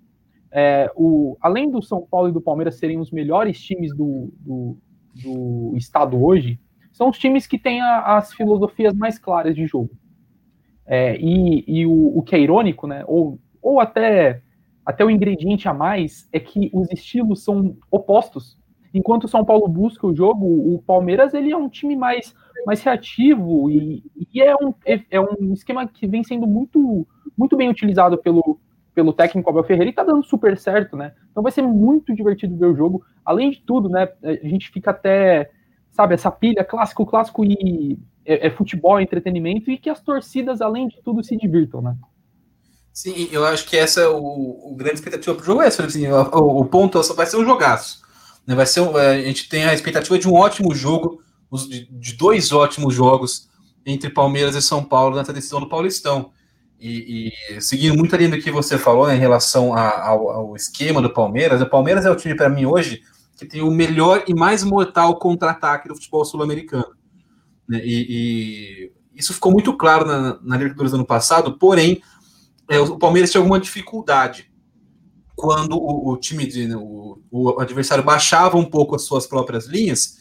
É, o, além do São Paulo e do Palmeiras serem os melhores times do, do, do estado hoje, são os times que têm a, as filosofias mais claras de jogo. É, e, e o, o, que é irônico, né, ou, ou até, até o ingrediente a mais, é que os estilos são opostos. Enquanto o São Paulo busca o jogo, o Palmeiras ele é um time mais, mais reativo e, e é, um, é, é um esquema que vem sendo muito, muito bem utilizado pelo, pelo técnico Abel Ferreira e tá dando super certo, né? Então vai ser muito divertido ver o jogo. Além de tudo, né, a gente fica até sabe, essa pilha clássico, clássico e é, é futebol, é entretenimento e que as torcidas, além de tudo, se divirtam, né? Sim, eu acho que essa é o, o grande expectativa para o jogo é essa, assim, o, o, ponto é vai ser um jogaço. Né? Vai ser um, a gente tem a expectativa de um ótimo jogo, de, de dois ótimos jogos entre Palmeiras e São Paulo nessa decisão do Paulistão. E, e, seguindo muito ali do que você falou né, em relação a, ao, ao, esquema do Palmeiras, o Palmeiras é o time, para mim, hoje, que tem o melhor e mais mortal contra-ataque do futebol sul-americano. Né? E, e, isso ficou muito claro na, na Libertadores do ano passado, porém, é, o Palmeiras tinha alguma dificuldade quando o, o time, de, né, o, o, adversário baixava um pouco as suas próprias linhas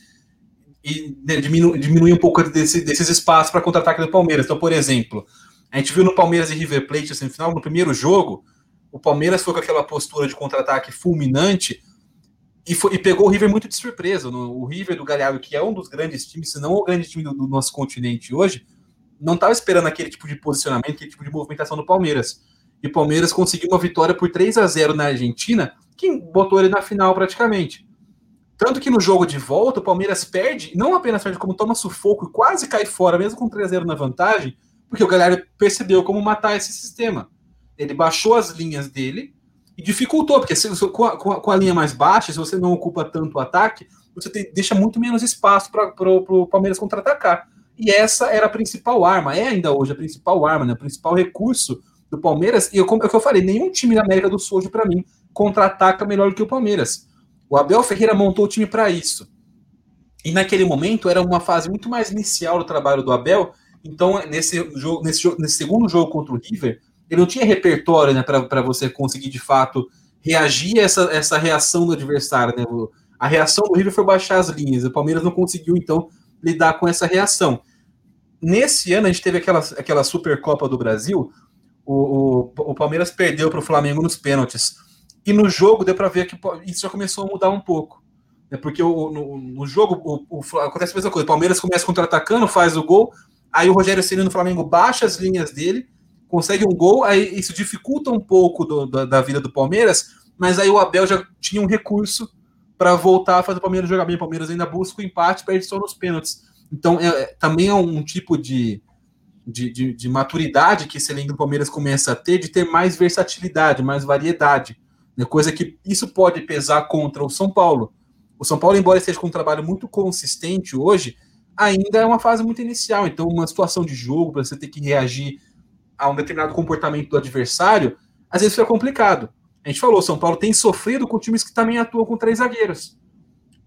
e né, diminu, diminuía um pouco desse, desses espaços para contra-ataque do Palmeiras. Então, por exemplo, a gente viu no Palmeiras e River Plate, assim, no final, no primeiro jogo, o Palmeiras foi com aquela postura de contra-ataque fulminante, e, foi, e, pegou o River muito de surpresa. No, o River do Galhardo, que é um dos grandes times, se não o grande time do, do nosso continente hoje, não estava esperando aquele tipo de posicionamento, aquele tipo de movimentação do Palmeiras. E o Palmeiras conseguiu uma vitória por 3 a 0 na Argentina, que botou ele na final praticamente. Tanto que no jogo de volta, o Palmeiras perde, não apenas perde, como toma sufoco e quase cai fora, mesmo com 3 a 0 na vantagem, porque o Galhardo percebeu como matar esse sistema. Ele baixou as linhas dele e dificultou, porque se, com, a, com, a, linha mais baixa, se você não ocupa tanto o ataque, você te, deixa muito menos espaço para o Palmeiras contra-atacar. E essa era a principal arma, é ainda hoje a principal arma, né, o principal recurso do Palmeiras. E eu, como é que eu falei, nenhum time da América do Sul, para mim, contra-ataca melhor do que o Palmeiras. O Abel Ferreira montou o time para isso. E naquele momento era uma fase muito mais inicial do trabalho do Abel. Então, nesse, jogo, nesse, nesse segundo jogo contra o River, ele não tinha repertório né, para você conseguir de fato reagir a essa, essa reação do adversário. Né? A reação do River foi baixar as linhas, o Palmeiras não conseguiu então lidar com essa reação. Nesse ano a gente teve aquela, aquela Supercopa do Brasil, o, o, o Palmeiras perdeu para o Flamengo nos pênaltis. E no jogo deu para ver que isso já começou a mudar um pouco. Né? Porque o, no, no jogo o, o, acontece a mesma coisa. O Palmeiras começa contra-atacando, faz o gol, aí o Rogério Ceni no Flamengo baixa as linhas dele consegue um gol, aí isso dificulta um pouco do, da, da, vida do Palmeiras, mas aí o Abel já tinha um recurso para voltar a fazer o Palmeiras jogar bem. O Palmeiras ainda busca o empate, perde só nos pênaltis. Então, é, é, também é um tipo de, de, de, de, maturidade que esse elenco do Palmeiras começa a ter, de ter mais versatilidade, mais variedade. Né? Coisa que isso pode pesar contra o São Paulo. O São Paulo, embora esteja com um trabalho muito consistente hoje, ainda é uma fase muito inicial. Então, uma situação de jogo, para você ter que reagir a um determinado comportamento do adversário, às vezes fica complicado. A gente falou, São Paulo tem sofrido com times que também atuam com três zagueiros,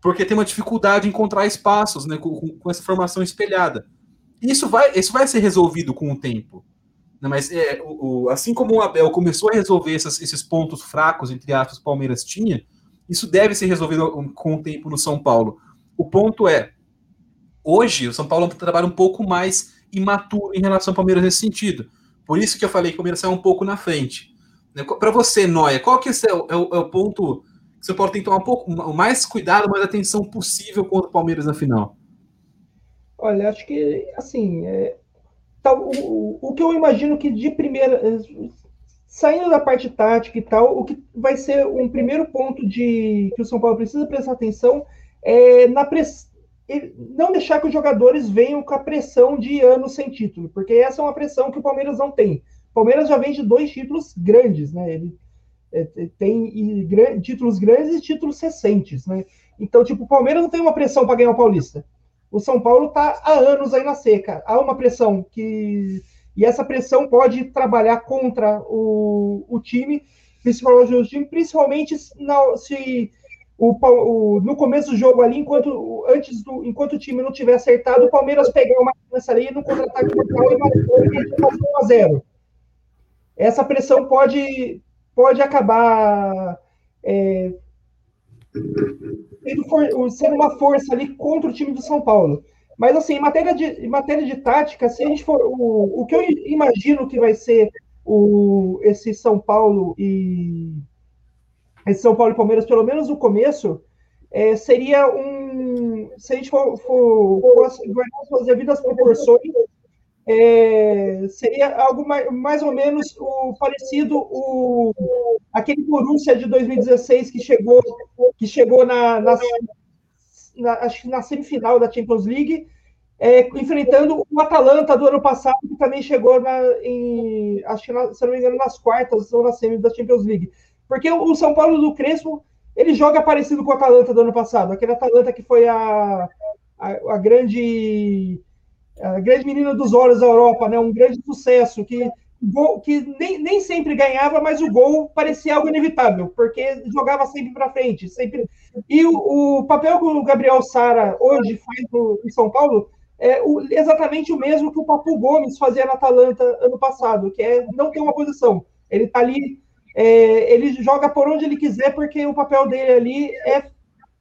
porque tem uma dificuldade em encontrar espaços né, com, com essa formação espelhada. isso vai, isso vai ser resolvido com o tempo. Né, mas é, o, o, assim como o Abel começou a resolver essas, esses pontos fracos, entre aspas, o Palmeiras tinha, isso deve ser resolvido com o tempo no São Paulo. O ponto é, hoje o São Paulo trabalha um pouco mais imaturo em relação ao Palmeiras nesse sentido. Por isso que eu falei que o Palmeiras sai um pouco na frente. Né, Para você, Noia, qual que é o, é o, é o ponto que você pode tomar um pouco mais cuidado, mais atenção possível contra o Palmeiras na final? Olha, acho que assim, é, tá, o, o que eu imagino que de primeira, saindo da parte tática e tal, o que vai ser um primeiro ponto de que o São Paulo precisa prestar atenção é na press, não deixar que os jogadores venham com a pressão de anos sem título, porque essa é uma pressão que o Palmeiras não tem. O Palmeiras já vem de dois títulos grandes, né? Ele é, é tem e, títulos grandes e títulos recentes, né? Então, tipo, o Palmeiras não tem uma pressão para ganhar o Paulista. O São Paulo está há anos aí na seca. Há uma pressão que. E essa pressão pode trabalhar contra o, o time, principalmente o principalmente na, se o, o, no começo do jogo ali, enquanto antes do, enquanto o time não tiver acertado, o Palmeiras pegar uma chance ali no contra-ataque mortal e fazer 1 a 0. Essa pressão pode pode acabar é, sendo uma força ali contra o time do São Paulo. Mas, assim, em matéria de, em matéria de tática, se a gente for. O, o que eu imagino que vai ser o, esse São Paulo e. Esse São Paulo e Palmeiras, pelo menos no começo, é, seria um. Se a gente for, for, for devidas proporções, é, seria algo mais, mais, ou menos o parecido o aquele Borussia de 2016 que chegou que chegou na, na, na na semifinal da Champions League é, enfrentando o Atalanta do ano passado que também chegou na, em acho que se não me engano nas quartas ou na semi da Champions League porque o, São Paulo do Crespo ele joga parecido com o Atalanta do ano passado aquele Atalanta que foi a, a, a grande a grande menina dos olhos da Europa, né? um grande sucesso, que, que nem, nem sempre ganhava, mas o gol parecia algo inevitável, porque jogava sempre para frente. sempre. E o, o, papel que o Gabriel Sara hoje faz no, em São Paulo é o, exatamente o mesmo que o Papu Gomes fazia na Atalanta ano passado, que é não ter uma posição. Ele está ali, é, ele joga por onde ele quiser, porque o papel dele ali é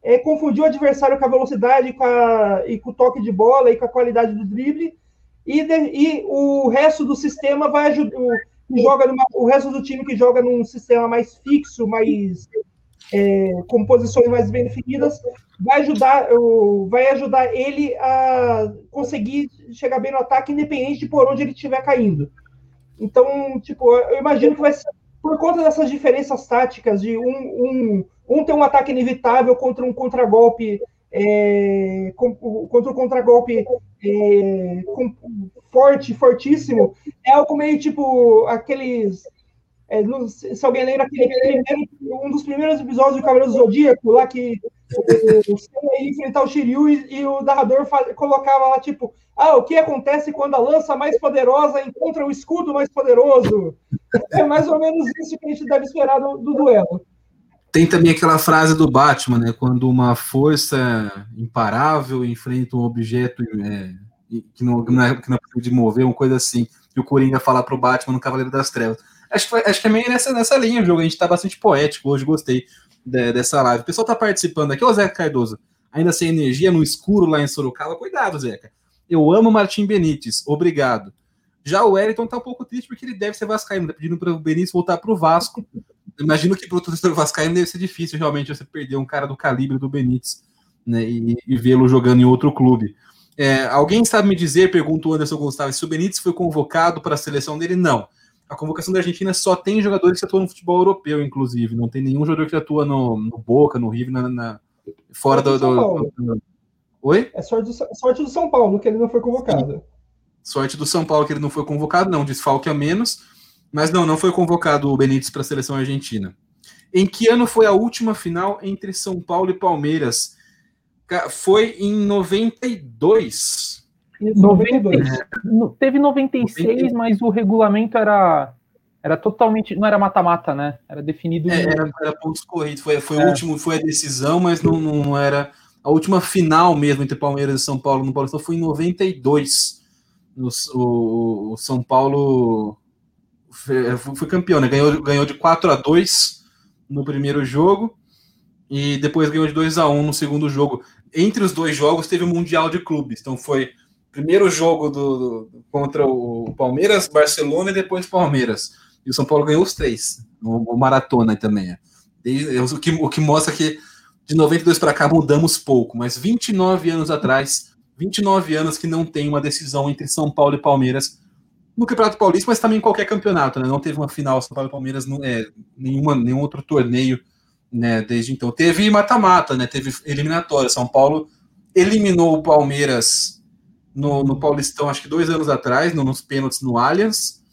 é, confundir o adversário com a velocidade com a, e com o toque de bola e com a qualidade do drible, e, de, e o resto do sistema vai ajudar. O, joga numa, o resto do time que joga num sistema mais fixo, mais é, com posições mais bem definidas, vai ajudar, vai ajudar ele a conseguir chegar bem no ataque, independente de por onde ele estiver caindo. Então, tipo, eu imagino que vai ser por conta dessas diferenças táticas de um, um um tem um ataque inevitável contra um contragolpe é, contra um contragolpe é, forte, fortíssimo, é algo meio tipo aqueles. É, se alguém lembra aquele primeiro, um dos primeiros episódios do Cavaleiro do Zodíaco, lá que o ia enfrentar o Shiryu e, e o narrador faz, colocava lá, tipo, ah, o que acontece quando a lança mais poderosa encontra o escudo mais poderoso? É mais ou menos isso que a gente deve esperar do, do duelo. Tem também aquela frase do Batman, né? Quando uma força imparável enfrenta um objeto é, que, não, que, não é, que não é possível de mover, uma coisa assim, que o Coringa fala pro Batman no Cavaleiro das Trevas. Acho que, acho que é meio nessa, nessa linha o jogo. A gente tá bastante poético hoje, gostei de, dessa live. O pessoal tá participando aqui. Ô, Zeca Cardoso, ainda sem energia, no escuro lá em Sorocaba. Cuidado, Zeca. Eu amo Martim Benítez, obrigado. Já o Wellington tá um pouco triste porque ele deve ser vascaíno, tá pedindo para o Benítez voltar pro Vasco imagino que para o torcedor vascaíno deve ser difícil realmente você perder um cara do calibre do Benítez né, e, e vê-lo jogando em outro clube. É, alguém sabe me dizer, pergunta o Anderson Gonçalves, se o Benítez foi convocado para a seleção dele? Não. A convocação da Argentina só tem jogadores que atuam no futebol europeu, inclusive. Não tem nenhum jogador que atua no, no Boca, no River, na, na fora do, do, do, Oi? É sorte do, sorte do São Paulo que ele não foi convocado. Sim. Sorte do São Paulo que ele não foi convocado, não. Desfalque a menos. Mas não, não foi convocado o Benítez para a seleção argentina. Em que ano foi a última final entre São Paulo e Palmeiras? Foi em 92. 92. É. Teve 96, mas o regulamento era era totalmente. Não era mata-mata, né? Era definido. É, era, era, pontos corridos. Foi, foi é. o último, foi a decisão, mas não, não era. A última final mesmo entre Palmeiras e São Paulo no Paulistão foi em 92. No, o, o São Paulo foi campeão, né? Ganhou, ganhou de 4 a 2 no primeiro jogo e depois ganhou de 2 a 1 no segundo jogo. Entre os dois jogos teve o Mundial de Clubes, então foi primeiro jogo do, do contra o Palmeiras, Barcelona e depois Palmeiras. E o São Paulo ganhou os três, o, o maratona também. É. E, o, que, o que mostra que de 92 para cá mudamos pouco, mas 29 anos atrás, 29 anos que não tem uma decisão entre São Paulo e Palmeiras no Campeonato Paulista, mas também em qualquer campeonato, né? Não teve uma final São Paulo e Palmeiras, não, é, nenhuma, nenhum outro torneio, né? Desde então. Teve mata-mata, né? Teve eliminatória. São Paulo eliminou o Palmeiras no, no Paulistão, acho que dois anos atrás, no, nos pênaltis no Allianz.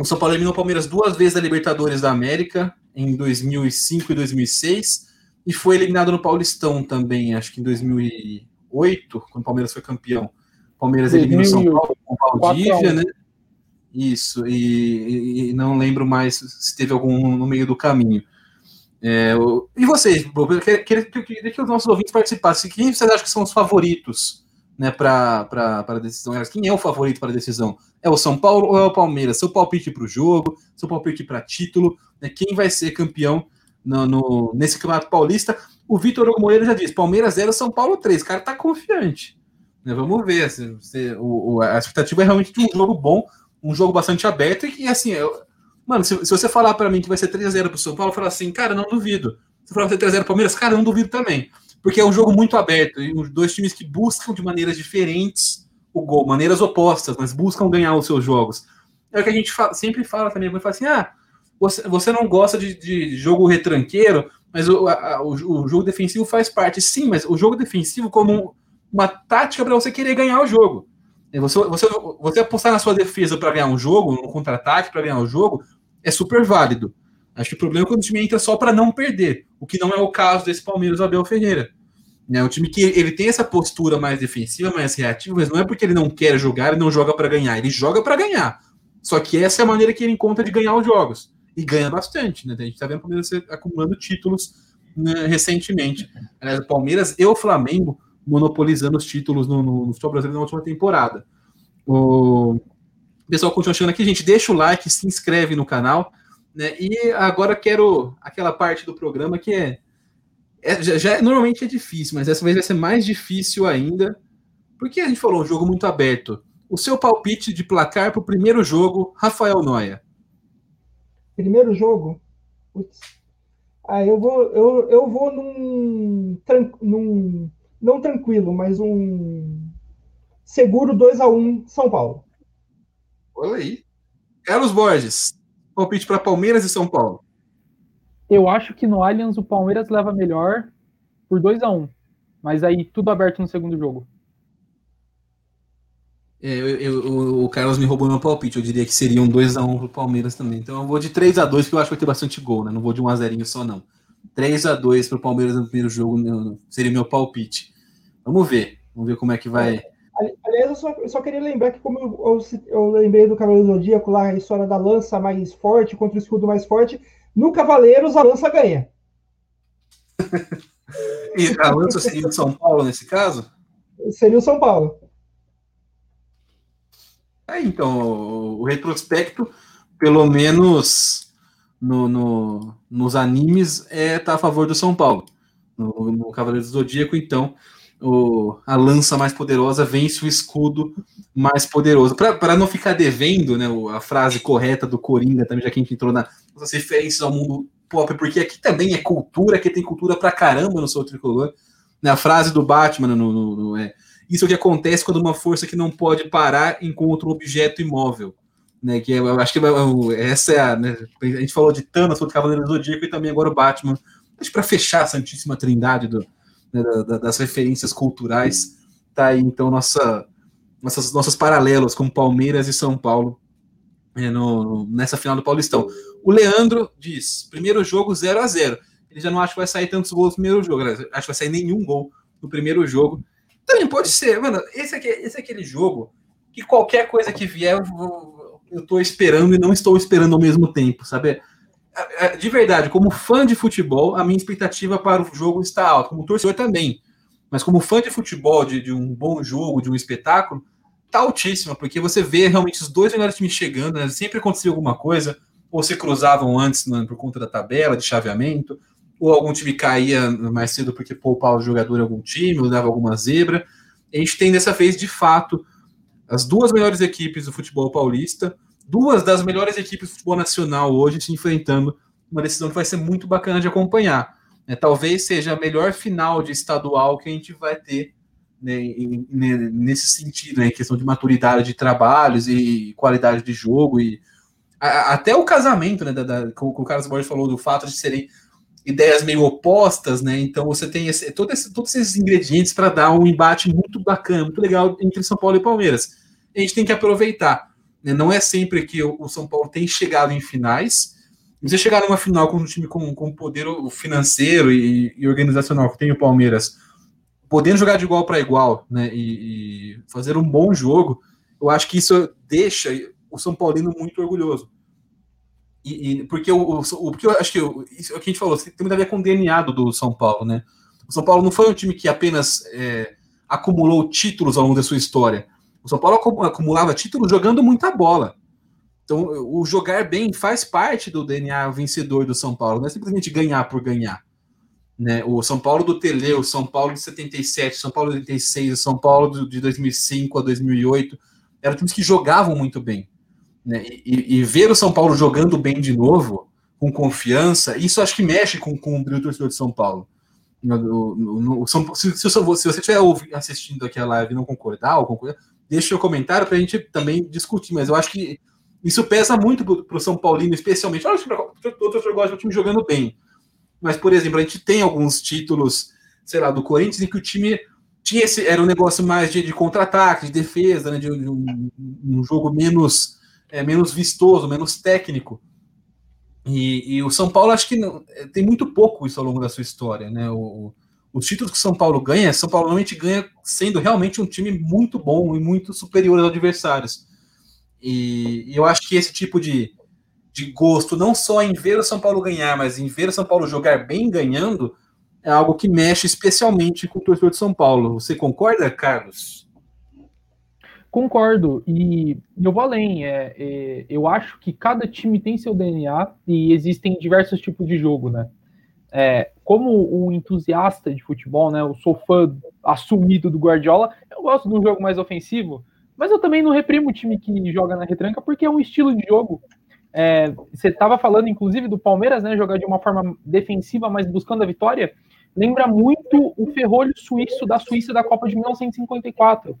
O São Paulo eliminou o Palmeiras duas vezes da Libertadores da América, em 2005 e 2006, e foi eliminado no Paulistão também, acho que em 2008, quando o Palmeiras foi campeão. O Palmeiras eliminou o São Paulo com Valdívia, né? Isso, e, e, não lembro mais se teve algum no meio do caminho. É, e vocês, eu queria, queria, que os nossos ouvintes participassem. Quem vocês acham que são os favoritos né, para a decisão? Quem é o favorito para a decisão? É o São Paulo ou é o Palmeiras? Seu palpite para o jogo, seu palpite para título, né, quem vai ser campeão no, no, nesse Campeonato Paulista? O Vitor Moreira já disse: Palmeiras 0, São Paulo 3. O cara tá confiante. Né, vamos ver. Se, se, o, a expectativa é realmente de um jogo bom um jogo bastante aberto e, assim, eu, mano, se, se, você falar para mim que vai ser 3x0 pro São Paulo, eu falar assim, cara, não duvido. Se falar que vai ser 3x0 pro Palmeiras, cara, não duvido também. Porque é um jogo muito aberto e os dois times que buscam de maneiras diferentes o gol, maneiras opostas, mas buscam ganhar os seus jogos. É o que a gente fala, sempre fala também, fala assim, ah, você, você não gosta de, de jogo retranqueiro, mas o, a, o, o, jogo defensivo faz parte. Sim, mas o jogo defensivo como uma tática para você querer ganhar o jogo. Você, você, você apostar na sua defesa para ganhar um jogo, no contra-ataque para ganhar um jogo, é super válido. Acho que o problema é quando o time entra só para não perder, o que não é o caso desse Palmeiras Abel Ferreira. É um time que ele tem essa postura mais defensiva, mais reativa, mas não é porque ele não quer jogar e não joga para ganhar, ele joga para ganhar. Só que essa é a maneira que ele encontra de ganhar os jogos. E ganha bastante, né? A gente tá vendo o Palmeiras acumulando títulos né, recentemente. Aliás, o Palmeiras e o Flamengo monopolizando os títulos no, no, no futebol brasileiro na última temporada. O pessoal continua chegando aqui, gente, deixa o like, se inscreve no canal, né? E agora quero aquela parte do programa que é, é já, já, normalmente é difícil, mas dessa vez vai ser mais difícil ainda, porque a gente falou um jogo muito aberto. O seu palpite de placar para o primeiro jogo, Rafael Noia. Primeiro jogo? Putz. Ah, eu vou, eu, eu vou num, num não tranquilo, mas um seguro 2 a 1 São Paulo. Olha aí. Carlos Borges, palpite para Palmeiras e São Paulo. Eu acho que no Allianz o Palmeiras leva melhor por 2 a 1 mas aí tudo aberto no segundo jogo. É, eu, eu, o Carlos me roubou meu palpite. Eu diria que seria um 2x1 pro Palmeiras também. Então eu vou de 3x2, porque eu acho que vai ter bastante gol, né? Não vou de 1x0 só, não. 3 a 2 para o Palmeiras no primeiro jogo meu, seria meu palpite. Vamos ver. Vamos ver como é que vai. Aliás, eu só, eu só queria lembrar que, como eu, eu, lembrei do Cavaleiro do Zodíaco lá, a história da lança mais forte contra o escudo mais forte, no Cavaleiros a lança ganha. e a lança seria o São Paulo nesse caso? Seria o São Paulo. É, então, o retrospecto, pelo menos no, no, nos animes é tá a favor do São Paulo. No, no Cavaleiro do Zodíaco, então, o, a lança mais poderosa vence o escudo mais poderoso. Para não ficar devendo né, a frase correta do Coringa, também, já que a gente entrou na, nas referências ao mundo pop, porque aqui também é cultura, que tem cultura pra caramba no seu tricolor. Né, a frase do Batman no, no, no é, isso é o que acontece quando uma força que não pode parar encontra um objeto imóvel né? Que eu acho que essa é a. Né, a gente falou de Thanos, falou de Cavaleiro do Zodíaco e também agora o Batman. Acho para fechar a Santíssima Trindade do, né, da, das referências culturais, tá aí então nossa, nossas, nossos paralelos com Palmeiras e São Paulo é, no, nessa final do Paulistão. O Leandro diz: primeiro jogo 0 a 0 Ele já não acha que vai sair tantos gols no primeiro jogo, acho que vai sair nenhum gol no primeiro jogo. Também pode ser, mano. Esse, aqui, esse é aquele jogo que qualquer coisa que vier, eu estou esperando e não estou esperando ao mesmo tempo, sabe? É, é, de verdade, como fã de futebol, a minha expectativa para o jogo está alta, como torcedor também. Mas como fã de futebol, de, de um bom jogo, de um espetáculo, tá altíssima, porque você vê realmente os dois melhores times chegando, né? sempre acontecia alguma coisa, ou se cruzavam antes né, por conta da tabela, de chaveamento, ou algum time caía mais cedo porque poupava o jogador em algum time, ou dava alguma zebra. A gente tem dessa vez, de fato, as duas melhores equipes do futebol paulista, duas das melhores equipes do futebol nacional hoje se enfrentando, uma decisão que vai ser muito bacana de acompanhar. É, talvez seja a melhor final de estadual que a gente vai ter né, nesse sentido, né, em questão de maturidade de trabalhos e qualidade de jogo e a, até o casamento, né, da, da, como, o Carlos Borges falou do fato de serem ideias meio opostas, né? Então você tem esse, todo esse, todos esses ingredientes para dar um embate muito bacana, muito legal entre São Paulo e Palmeiras. A gente tem que aproveitar. Né? Não é sempre que o, o São Paulo tem chegado em finais. Você chegar numa final com um time com, com poder financeiro e, e organizacional que tem o Palmeiras podendo jogar de igual para igual, né, e, e, fazer um bom jogo, eu acho que isso deixa o São Paulino muito orgulhoso. E, e porque, o, o, porque eu acho que isso é o que a gente falou, tem muito a ver com o DNA do, do São Paulo, né? O São Paulo não foi um time que apenas é, acumulou títulos ao longo da sua história. O São Paulo acumulava títulos jogando muita bola. Então, o jogar bem faz parte do DNA vencedor do São Paulo, não é simplesmente ganhar por ganhar. Né? O São Paulo do Tele, o São Paulo de 77, São Paulo de 86, o São Paulo de 2005 a 2008, eram times que jogavam muito bem. Né? E, e, ver o São Paulo jogando bem de novo, com confiança, isso acho que mexe com, com o torcedor de São Paulo. No, no, no, se, se, se, você estiver assistindo aqui a live e não concordar, ou concordar deixa o comentário para a gente também discutir, mas eu acho que isso pesa muito para o São Paulino, especialmente. Que outros gostam do time jogando bem. Mas, por exemplo, a gente tem alguns títulos, sei lá, do Corinthians, em que o time tinha esse, era um negócio mais de, de contra-ataque, de defesa, né, de, de um, um, jogo menos, é, menos vistoso, menos técnico. E, e, o São Paulo, acho que não, é, tem muito pouco isso ao longo da sua história, né? O, os títulos que o São Paulo ganha, São Paulo normalmente ganha sendo realmente um time muito bom e muito superior aos adversários. E, e eu acho que esse tipo de, de gosto, não só em ver o São Paulo ganhar, mas em ver o São Paulo jogar bem ganhando, é algo que mexe especialmente com o torcedor de São Paulo. Você concorda, Carlos? Concordo, e eu vou além. É, é, eu acho que cada time tem seu DNA e existem diversos tipos de jogo, né? É, como um entusiasta de futebol, né? Eu sou fã assumido do Guardiola, eu gosto de um jogo mais ofensivo, mas eu também não reprimo o time que joga na retranca porque é um estilo de jogo é, você estava falando, inclusive, do Palmeiras, né? Jogar de uma forma defensiva, mas buscando a vitória. Lembra muito o ferrolho suíço da Suíça da Copa de 1954.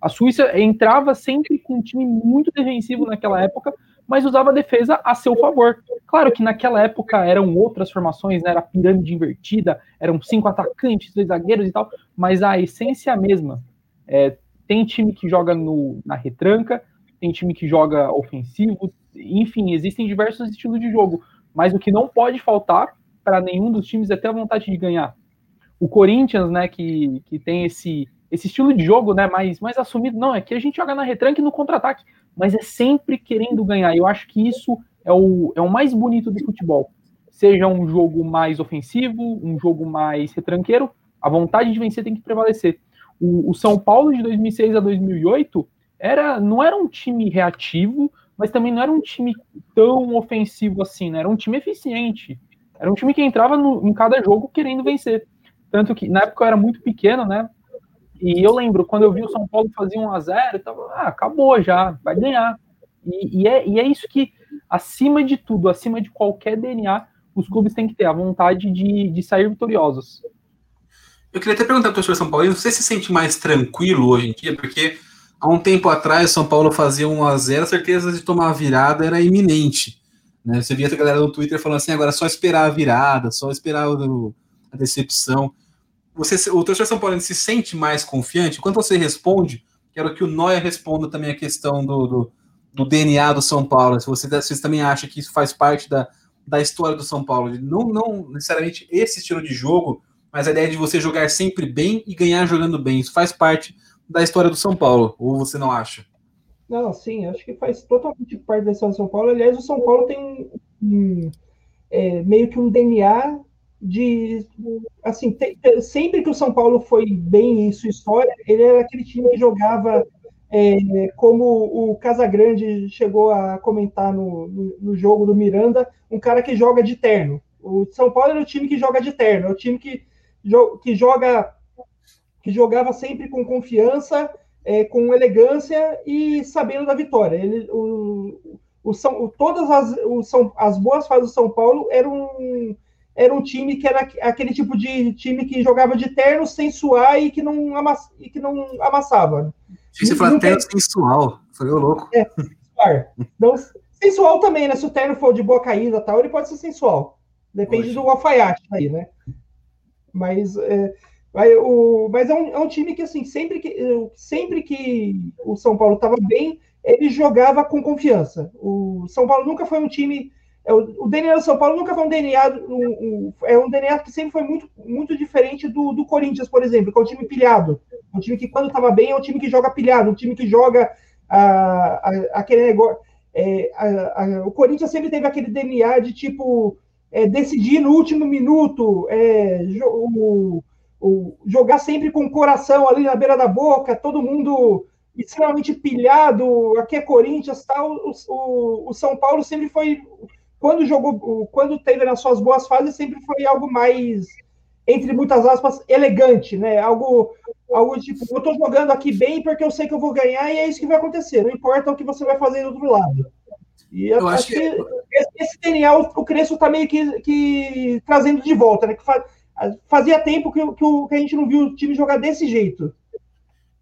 A Suíça entrava sempre com um time muito defensivo naquela época, mas usava a defesa a seu favor. Claro que naquela época eram outras formações, né? era pirâmide invertida, eram cinco atacantes, dois zagueiros e tal, mas a essência é a mesma. É, tem time que joga no, na retranca, tem time que joga ofensivo, enfim, existem diversos estilos de jogo, mas o que não pode faltar para nenhum dos times é ter a vontade de ganhar. O Corinthians, né, que, que tem esse, esse estilo de jogo, né, mais, mais assumido, não, é que a gente joga na retranque e no contra-ataque, mas é sempre querendo ganhar. Eu acho que isso é o, é o mais bonito do futebol. Seja um jogo mais ofensivo, um jogo mais retranqueiro, a vontade de vencer tem que prevalecer. O, o São Paulo de 2006 a 2008 era, não era um time reativo, mas também não era um time tão ofensivo assim, né? Era um time eficiente. Era um time que entrava no, em cada jogo querendo vencer. Tanto que na época eu era muito pequeno, né? E eu lembro, quando eu vi o São Paulo fazer 1 a 0 eu tava, ah, acabou já, vai ganhar. E, e, é, e é isso que, acima de tudo, acima de qualquer DNA, os clubes têm que ter a vontade de, de sair vitoriosos. Eu queria até perguntar para o professor São Paulo, você se sente mais tranquilo hoje em dia? Porque há um tempo atrás, São Paulo fazia 1 a 0 a certeza de tomar a virada era iminente. Né? Você via a galera no Twitter falando assim, agora é só esperar a virada, só esperar o, a decepção. Você, o torcedor São Paulo se sente mais confiante? Quando você responde, quero que o Noia responda também a questão do, do, do DNA do São Paulo. Se você, você também acha que isso faz parte da, da história do São Paulo, não, não necessariamente esse estilo de jogo, mas a ideia de você jogar sempre bem e ganhar jogando bem. Isso faz parte da história do São Paulo, ou você não acha? Não, sim, acho que faz totalmente parte da história do São Paulo. Aliás, o São Paulo tem um, um é, meio que um DNA de assim tem, sempre que o São Paulo foi bem em sua história, ele era aquele time que jogava é, como o Casagrande chegou a comentar no, no, no, jogo do Miranda, um cara que joga de terno. O São Paulo é o time que joga de terno, é o time que, que joga que jogava sempre com confiança, é, com elegância e sabendo da vitória. Ele, o, o São, todas as, o São, as boas fases do São Paulo eram era um time que era aquele tipo de time que jogava de terno sem suar e que não, amass, e que não amassava. Você fala terno sensual, foi louco. É, Não, sensual também, né? Se o terno for de boa caída tal, ele pode ser sensual. Depende Oxe. do alfaiate aí, né? Mas, é, o, mas é, um, é um time que, assim, sempre que, sempre que o São Paulo estava bem, ele jogava com confiança. O São Paulo nunca foi um time é, o, DNA do São Paulo nunca foi um DNA, um, um, é um DNA que sempre foi muito, muito diferente do, do Corinthians, por exemplo, que é um time pilhado. Um time que, quando estava bem, é um time que joga pilhado, um time que joga ah, aquele negócio. É, a, a, o Corinthians sempre teve aquele DNA de tipo é, decidir no último minuto, é, o, o, jogar sempre com o coração ali na beira da boca, todo mundo extremamente pilhado. Aqui é Corinthians, tal. O, o, o São Paulo sempre foi quando jogou, quando teve nas suas boas fases, sempre foi algo mais, entre muitas aspas, elegante, né? Algo, algo tipo, eu tô jogando aqui bem porque eu sei que eu vou ganhar e é isso que vai acontecer, não importa o que você vai fazer do outro lado. E eu acho que, que esse DNA o Crespo tá meio que, que trazendo de volta, né? Que fazia tempo que, que, o, que a gente não viu o time jogar desse jeito.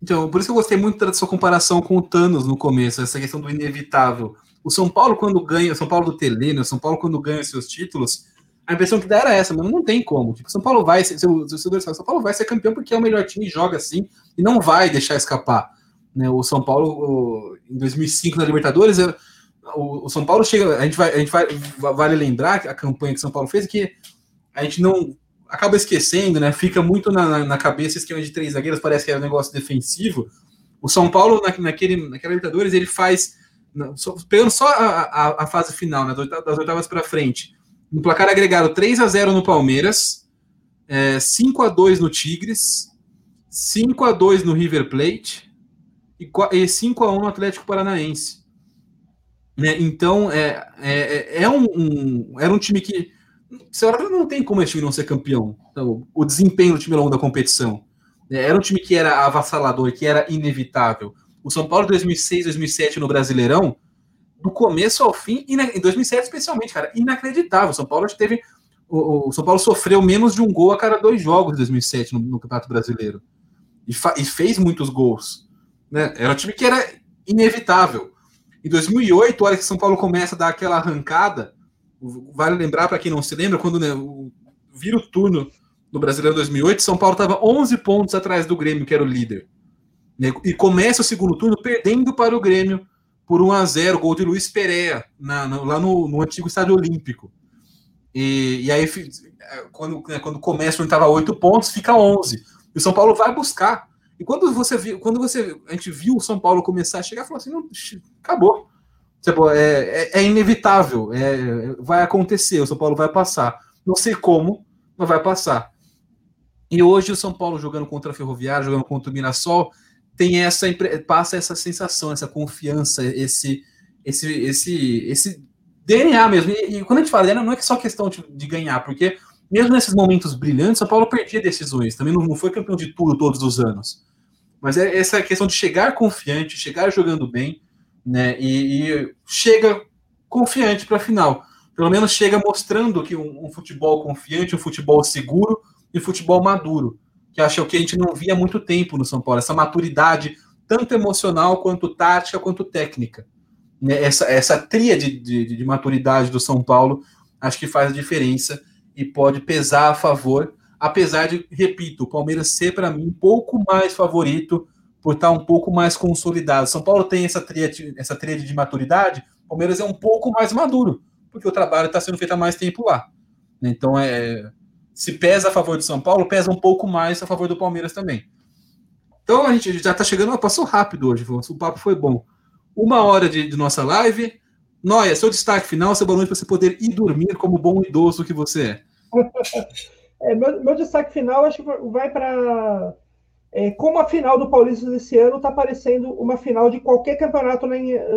Então, por isso que eu gostei muito da sua comparação com o Thanos no começo, essa questão do inevitável. O São Paulo, quando ganha, o São Paulo do Tele, né? o São Paulo, quando ganha seus títulos, a impressão que dá era essa, mas não tem como. Tipo, São Paulo vai ser, o São Paulo vai ser campeão porque é o melhor time, joga assim, e não vai deixar escapar. Né? O São Paulo, o, em 2005, na Libertadores, o, o, São Paulo chega. A gente, vai, a gente vai, vale lembrar a campanha que o São Paulo fez, que a gente não acaba esquecendo, né? Fica muito na, na, cabeça esquema de três zagueiros, parece que é um negócio defensivo. O São Paulo, na, naquele, naquela Libertadores, ele faz só, pegando só a, a, a, fase final, né, das oitavas para frente, no placar agregado 3 a 0 no Palmeiras, é, 5 a 2 no Tigres, 5 a 2 no River Plate e, e 5 a 1 no Atlético Paranaense. Né, então, é, é, é um, um, era um time que. Você não tem como esse time não ser campeão. Então, o desempenho do time ao longo da competição. É, era um time que era avassalador, que era inevitável. O São Paulo 2006, 2007 no Brasileirão, do começo ao fim, e em 2007 especialmente, cara, inacreditável. O São Paulo teve. O, o, São Paulo sofreu menos de um gol a cada dois jogos em 2007 no, no Campeonato Brasileiro. E, e, fez muitos gols. Né? Era um time que era inevitável. Em 2008, a hora que São Paulo começa a dar aquela arrancada, vale lembrar para quem não se lembra, quando né, vira o turno no Brasileiro 2008, São Paulo estava 11 pontos atrás do Grêmio, que era o líder. Né? E começa o segundo turno perdendo para o Grêmio por 1 a 0 gol de Luiz Pereira, na, na, lá no, no, antigo Estádio Olímpico. E, e aí, é, quando, né, quando começa, estava 8 pontos, fica 11. E o São Paulo vai buscar. E quando você viu, quando você, a gente viu o São Paulo começar a chegar, falou assim: não, acabou. Tipo, é, é, é inevitável, é, vai acontecer, o São Paulo vai passar. Não sei como, mas vai passar. E hoje o São Paulo jogando contra a Ferroviária, jogando contra o Mirassol, tem essa passa essa sensação, essa confiança, esse esse esse esse DNA mesmo. E, e quando a gente fala DNA, não é só questão de, de, ganhar, porque mesmo nesses momentos brilhantes, São Paulo perdia decisões. Também não, não foi campeão de tudo todos os anos. Mas é essa questão de chegar confiante, chegar jogando bem, né? E, e chega confiante para a final. Pelo menos chega mostrando que um, um futebol confiante, um futebol seguro e um futebol maduro que acho que a gente não via há muito tempo no São Paulo, essa maturidade, tanto emocional quanto tática, quanto técnica. Né, essa, essa tríade de, de, de maturidade do São Paulo acho que faz a diferença e pode pesar a favor, apesar de, repito, o Palmeiras ser para mim um pouco mais favorito por estar um pouco mais consolidado. São Paulo tem essa tríade, essa tríade de maturidade, o Palmeiras é um pouco mais maduro, porque o trabalho está sendo feito há mais tempo lá. Então é se pesa a favor do São Paulo, pesa um pouco mais a favor do Palmeiras também. Então a gente já está chegando, passou rápido hoje, o papo foi bom. Uma hora de, de nossa live. Noia, seu destaque final, seu noite para você poder ir dormir como bom idoso que você é. é meu, meu, destaque final acho que vai para é, como a final do Paulista desse ano está parecendo uma final de qualquer campeonato na,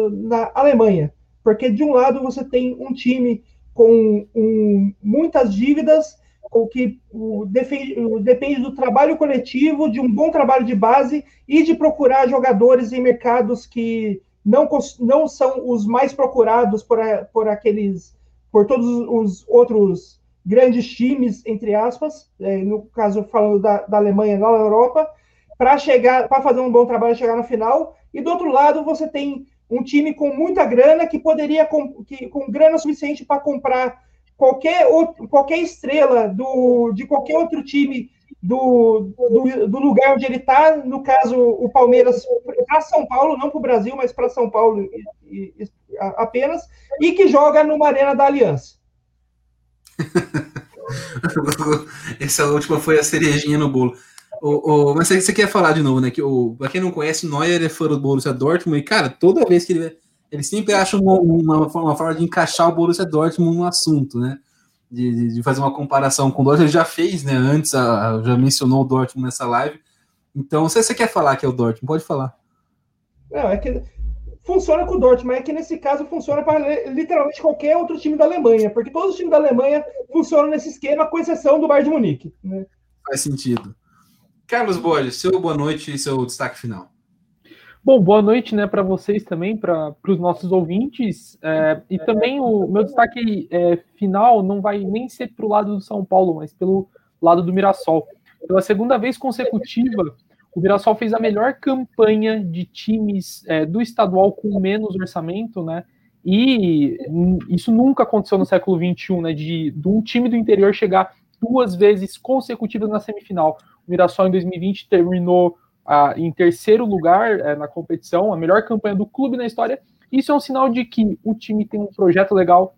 na, Alemanha. Porque, de um lado, você tem um time com um, muitas dívidas, o que o, defende, depende do trabalho coletivo, de um bom trabalho de base e de procurar jogadores em mercados que não, não são os mais procurados por, por aqueles, por todos os outros grandes times, entre aspas, é, no caso falando da, da Alemanha na Europa, para chegar, para fazer um bom trabalho, chegar na final. E do outro lado, você tem um time com muita grana que poderia com, que, com grana suficiente para comprar qualquer outro, qualquer estrela do, de qualquer outro time do, do, do lugar onde ele está. No caso, o Palmeiras para São Paulo, não para o Brasil, mas para São Paulo e, e, apenas, e que joga numa arena da Aliança. Essa última foi a cerejinha no bolo. O, o, mas você quer falar de novo, né? Que o, pra quem não conhece, Neuer é fã do Borussia Dortmund e, cara, toda vez que ele. Ele sempre acha uma, uma, uma forma de encaixar o Borussia Dortmund no assunto, né? De, de, fazer uma comparação com o Dortmund. Ele já fez, né? Antes, a, já mencionou o Dortmund nessa live. Então, se você quer falar que é o Dortmund, pode falar. Não, é que funciona com o Dortmund, mas é que nesse caso funciona para literalmente qualquer outro time da Alemanha, porque todos os times da Alemanha funcionam nesse esquema, com exceção do Bayern de Munique. Né? Faz sentido. Carlos Borges, seu boa noite e seu destaque final. Bom, boa noite né, para vocês também, para os nossos ouvintes. É, e também o meu destaque é, final não vai nem ser para o lado do São Paulo, mas pelo lado do Mirassol. Pela segunda vez consecutiva, o Mirassol fez a melhor campanha de times é, do estadual com menos orçamento, né? E isso nunca aconteceu no século XXI, né? De, de um time do interior chegar duas vezes consecutivas na semifinal. O Mirassol em 2020 terminou ah, em terceiro lugar eh, na competição, a melhor campanha do clube na história. Isso é um sinal de que o time tem um projeto legal,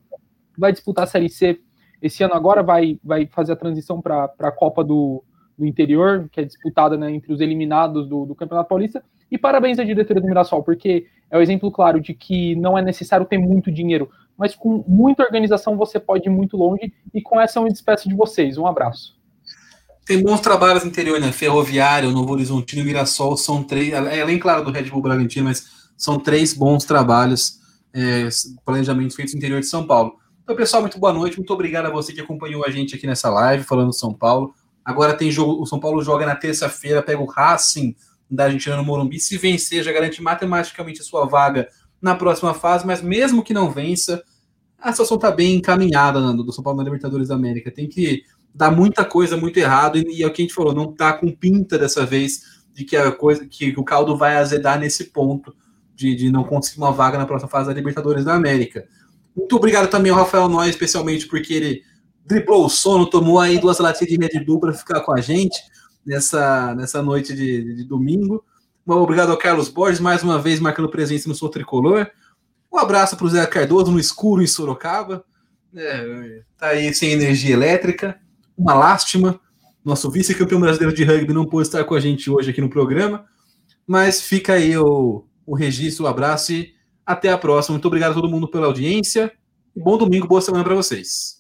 vai disputar a Série C. Esse ano agora vai, vai fazer a transição para a Copa do, do Interior, que é disputada né, entre os eliminados do, do Campeonato Paulista. E parabéns à diretoria do Mirassol, porque é o um exemplo claro de que não é necessário ter muito dinheiro, mas com muita organização você pode ir muito longe. E com essa eu me despeço de vocês. Um abraço. Tem bons trabalhos no interior, né? Ferroviário, Novo Horizontino e Mirassol são três, além, claro, do Red Bull Bragantino, mas são três bons trabalhos, é, planejamentos feitos no interior de São Paulo. Então, pessoal, muito boa noite. Muito obrigado a você que acompanhou a gente aqui nessa live, falando do São Paulo. Agora tem jogo, o São Paulo joga na terça-feira, pega o Racing da Argentina no Morumbi. Se vencer, já garante matematicamente a sua vaga na próxima fase, mas mesmo que não vença, a situação está bem encaminhada Nando, do São Paulo na Libertadores da América. Tem que dar muita coisa muito errado e, e é o que a gente falou, não está com pinta dessa vez de que a coisa que o caldo vai azedar nesse ponto de, de não conseguir uma vaga na próxima fase da Libertadores da América. Muito obrigado também ao Rafael Noy, especialmente porque ele driblou o sono, tomou aí duas latinhas de Red Bull para ficar com a gente nessa, nessa noite de, de domingo. Bom, obrigado ao Carlos Borges, mais uma vez marcando presença no Sou Tricolor. Um abraço para o Zé Cardoso no escuro em Sorocaba. É, tá aí sem energia elétrica. Uma lástima. Nosso vice-campeão brasileiro de rugby não pôde estar com a gente hoje aqui no programa. Mas fica aí o, o registro, o abraço e até a próxima. Muito obrigado a todo mundo pela audiência. Bom domingo, boa semana para vocês.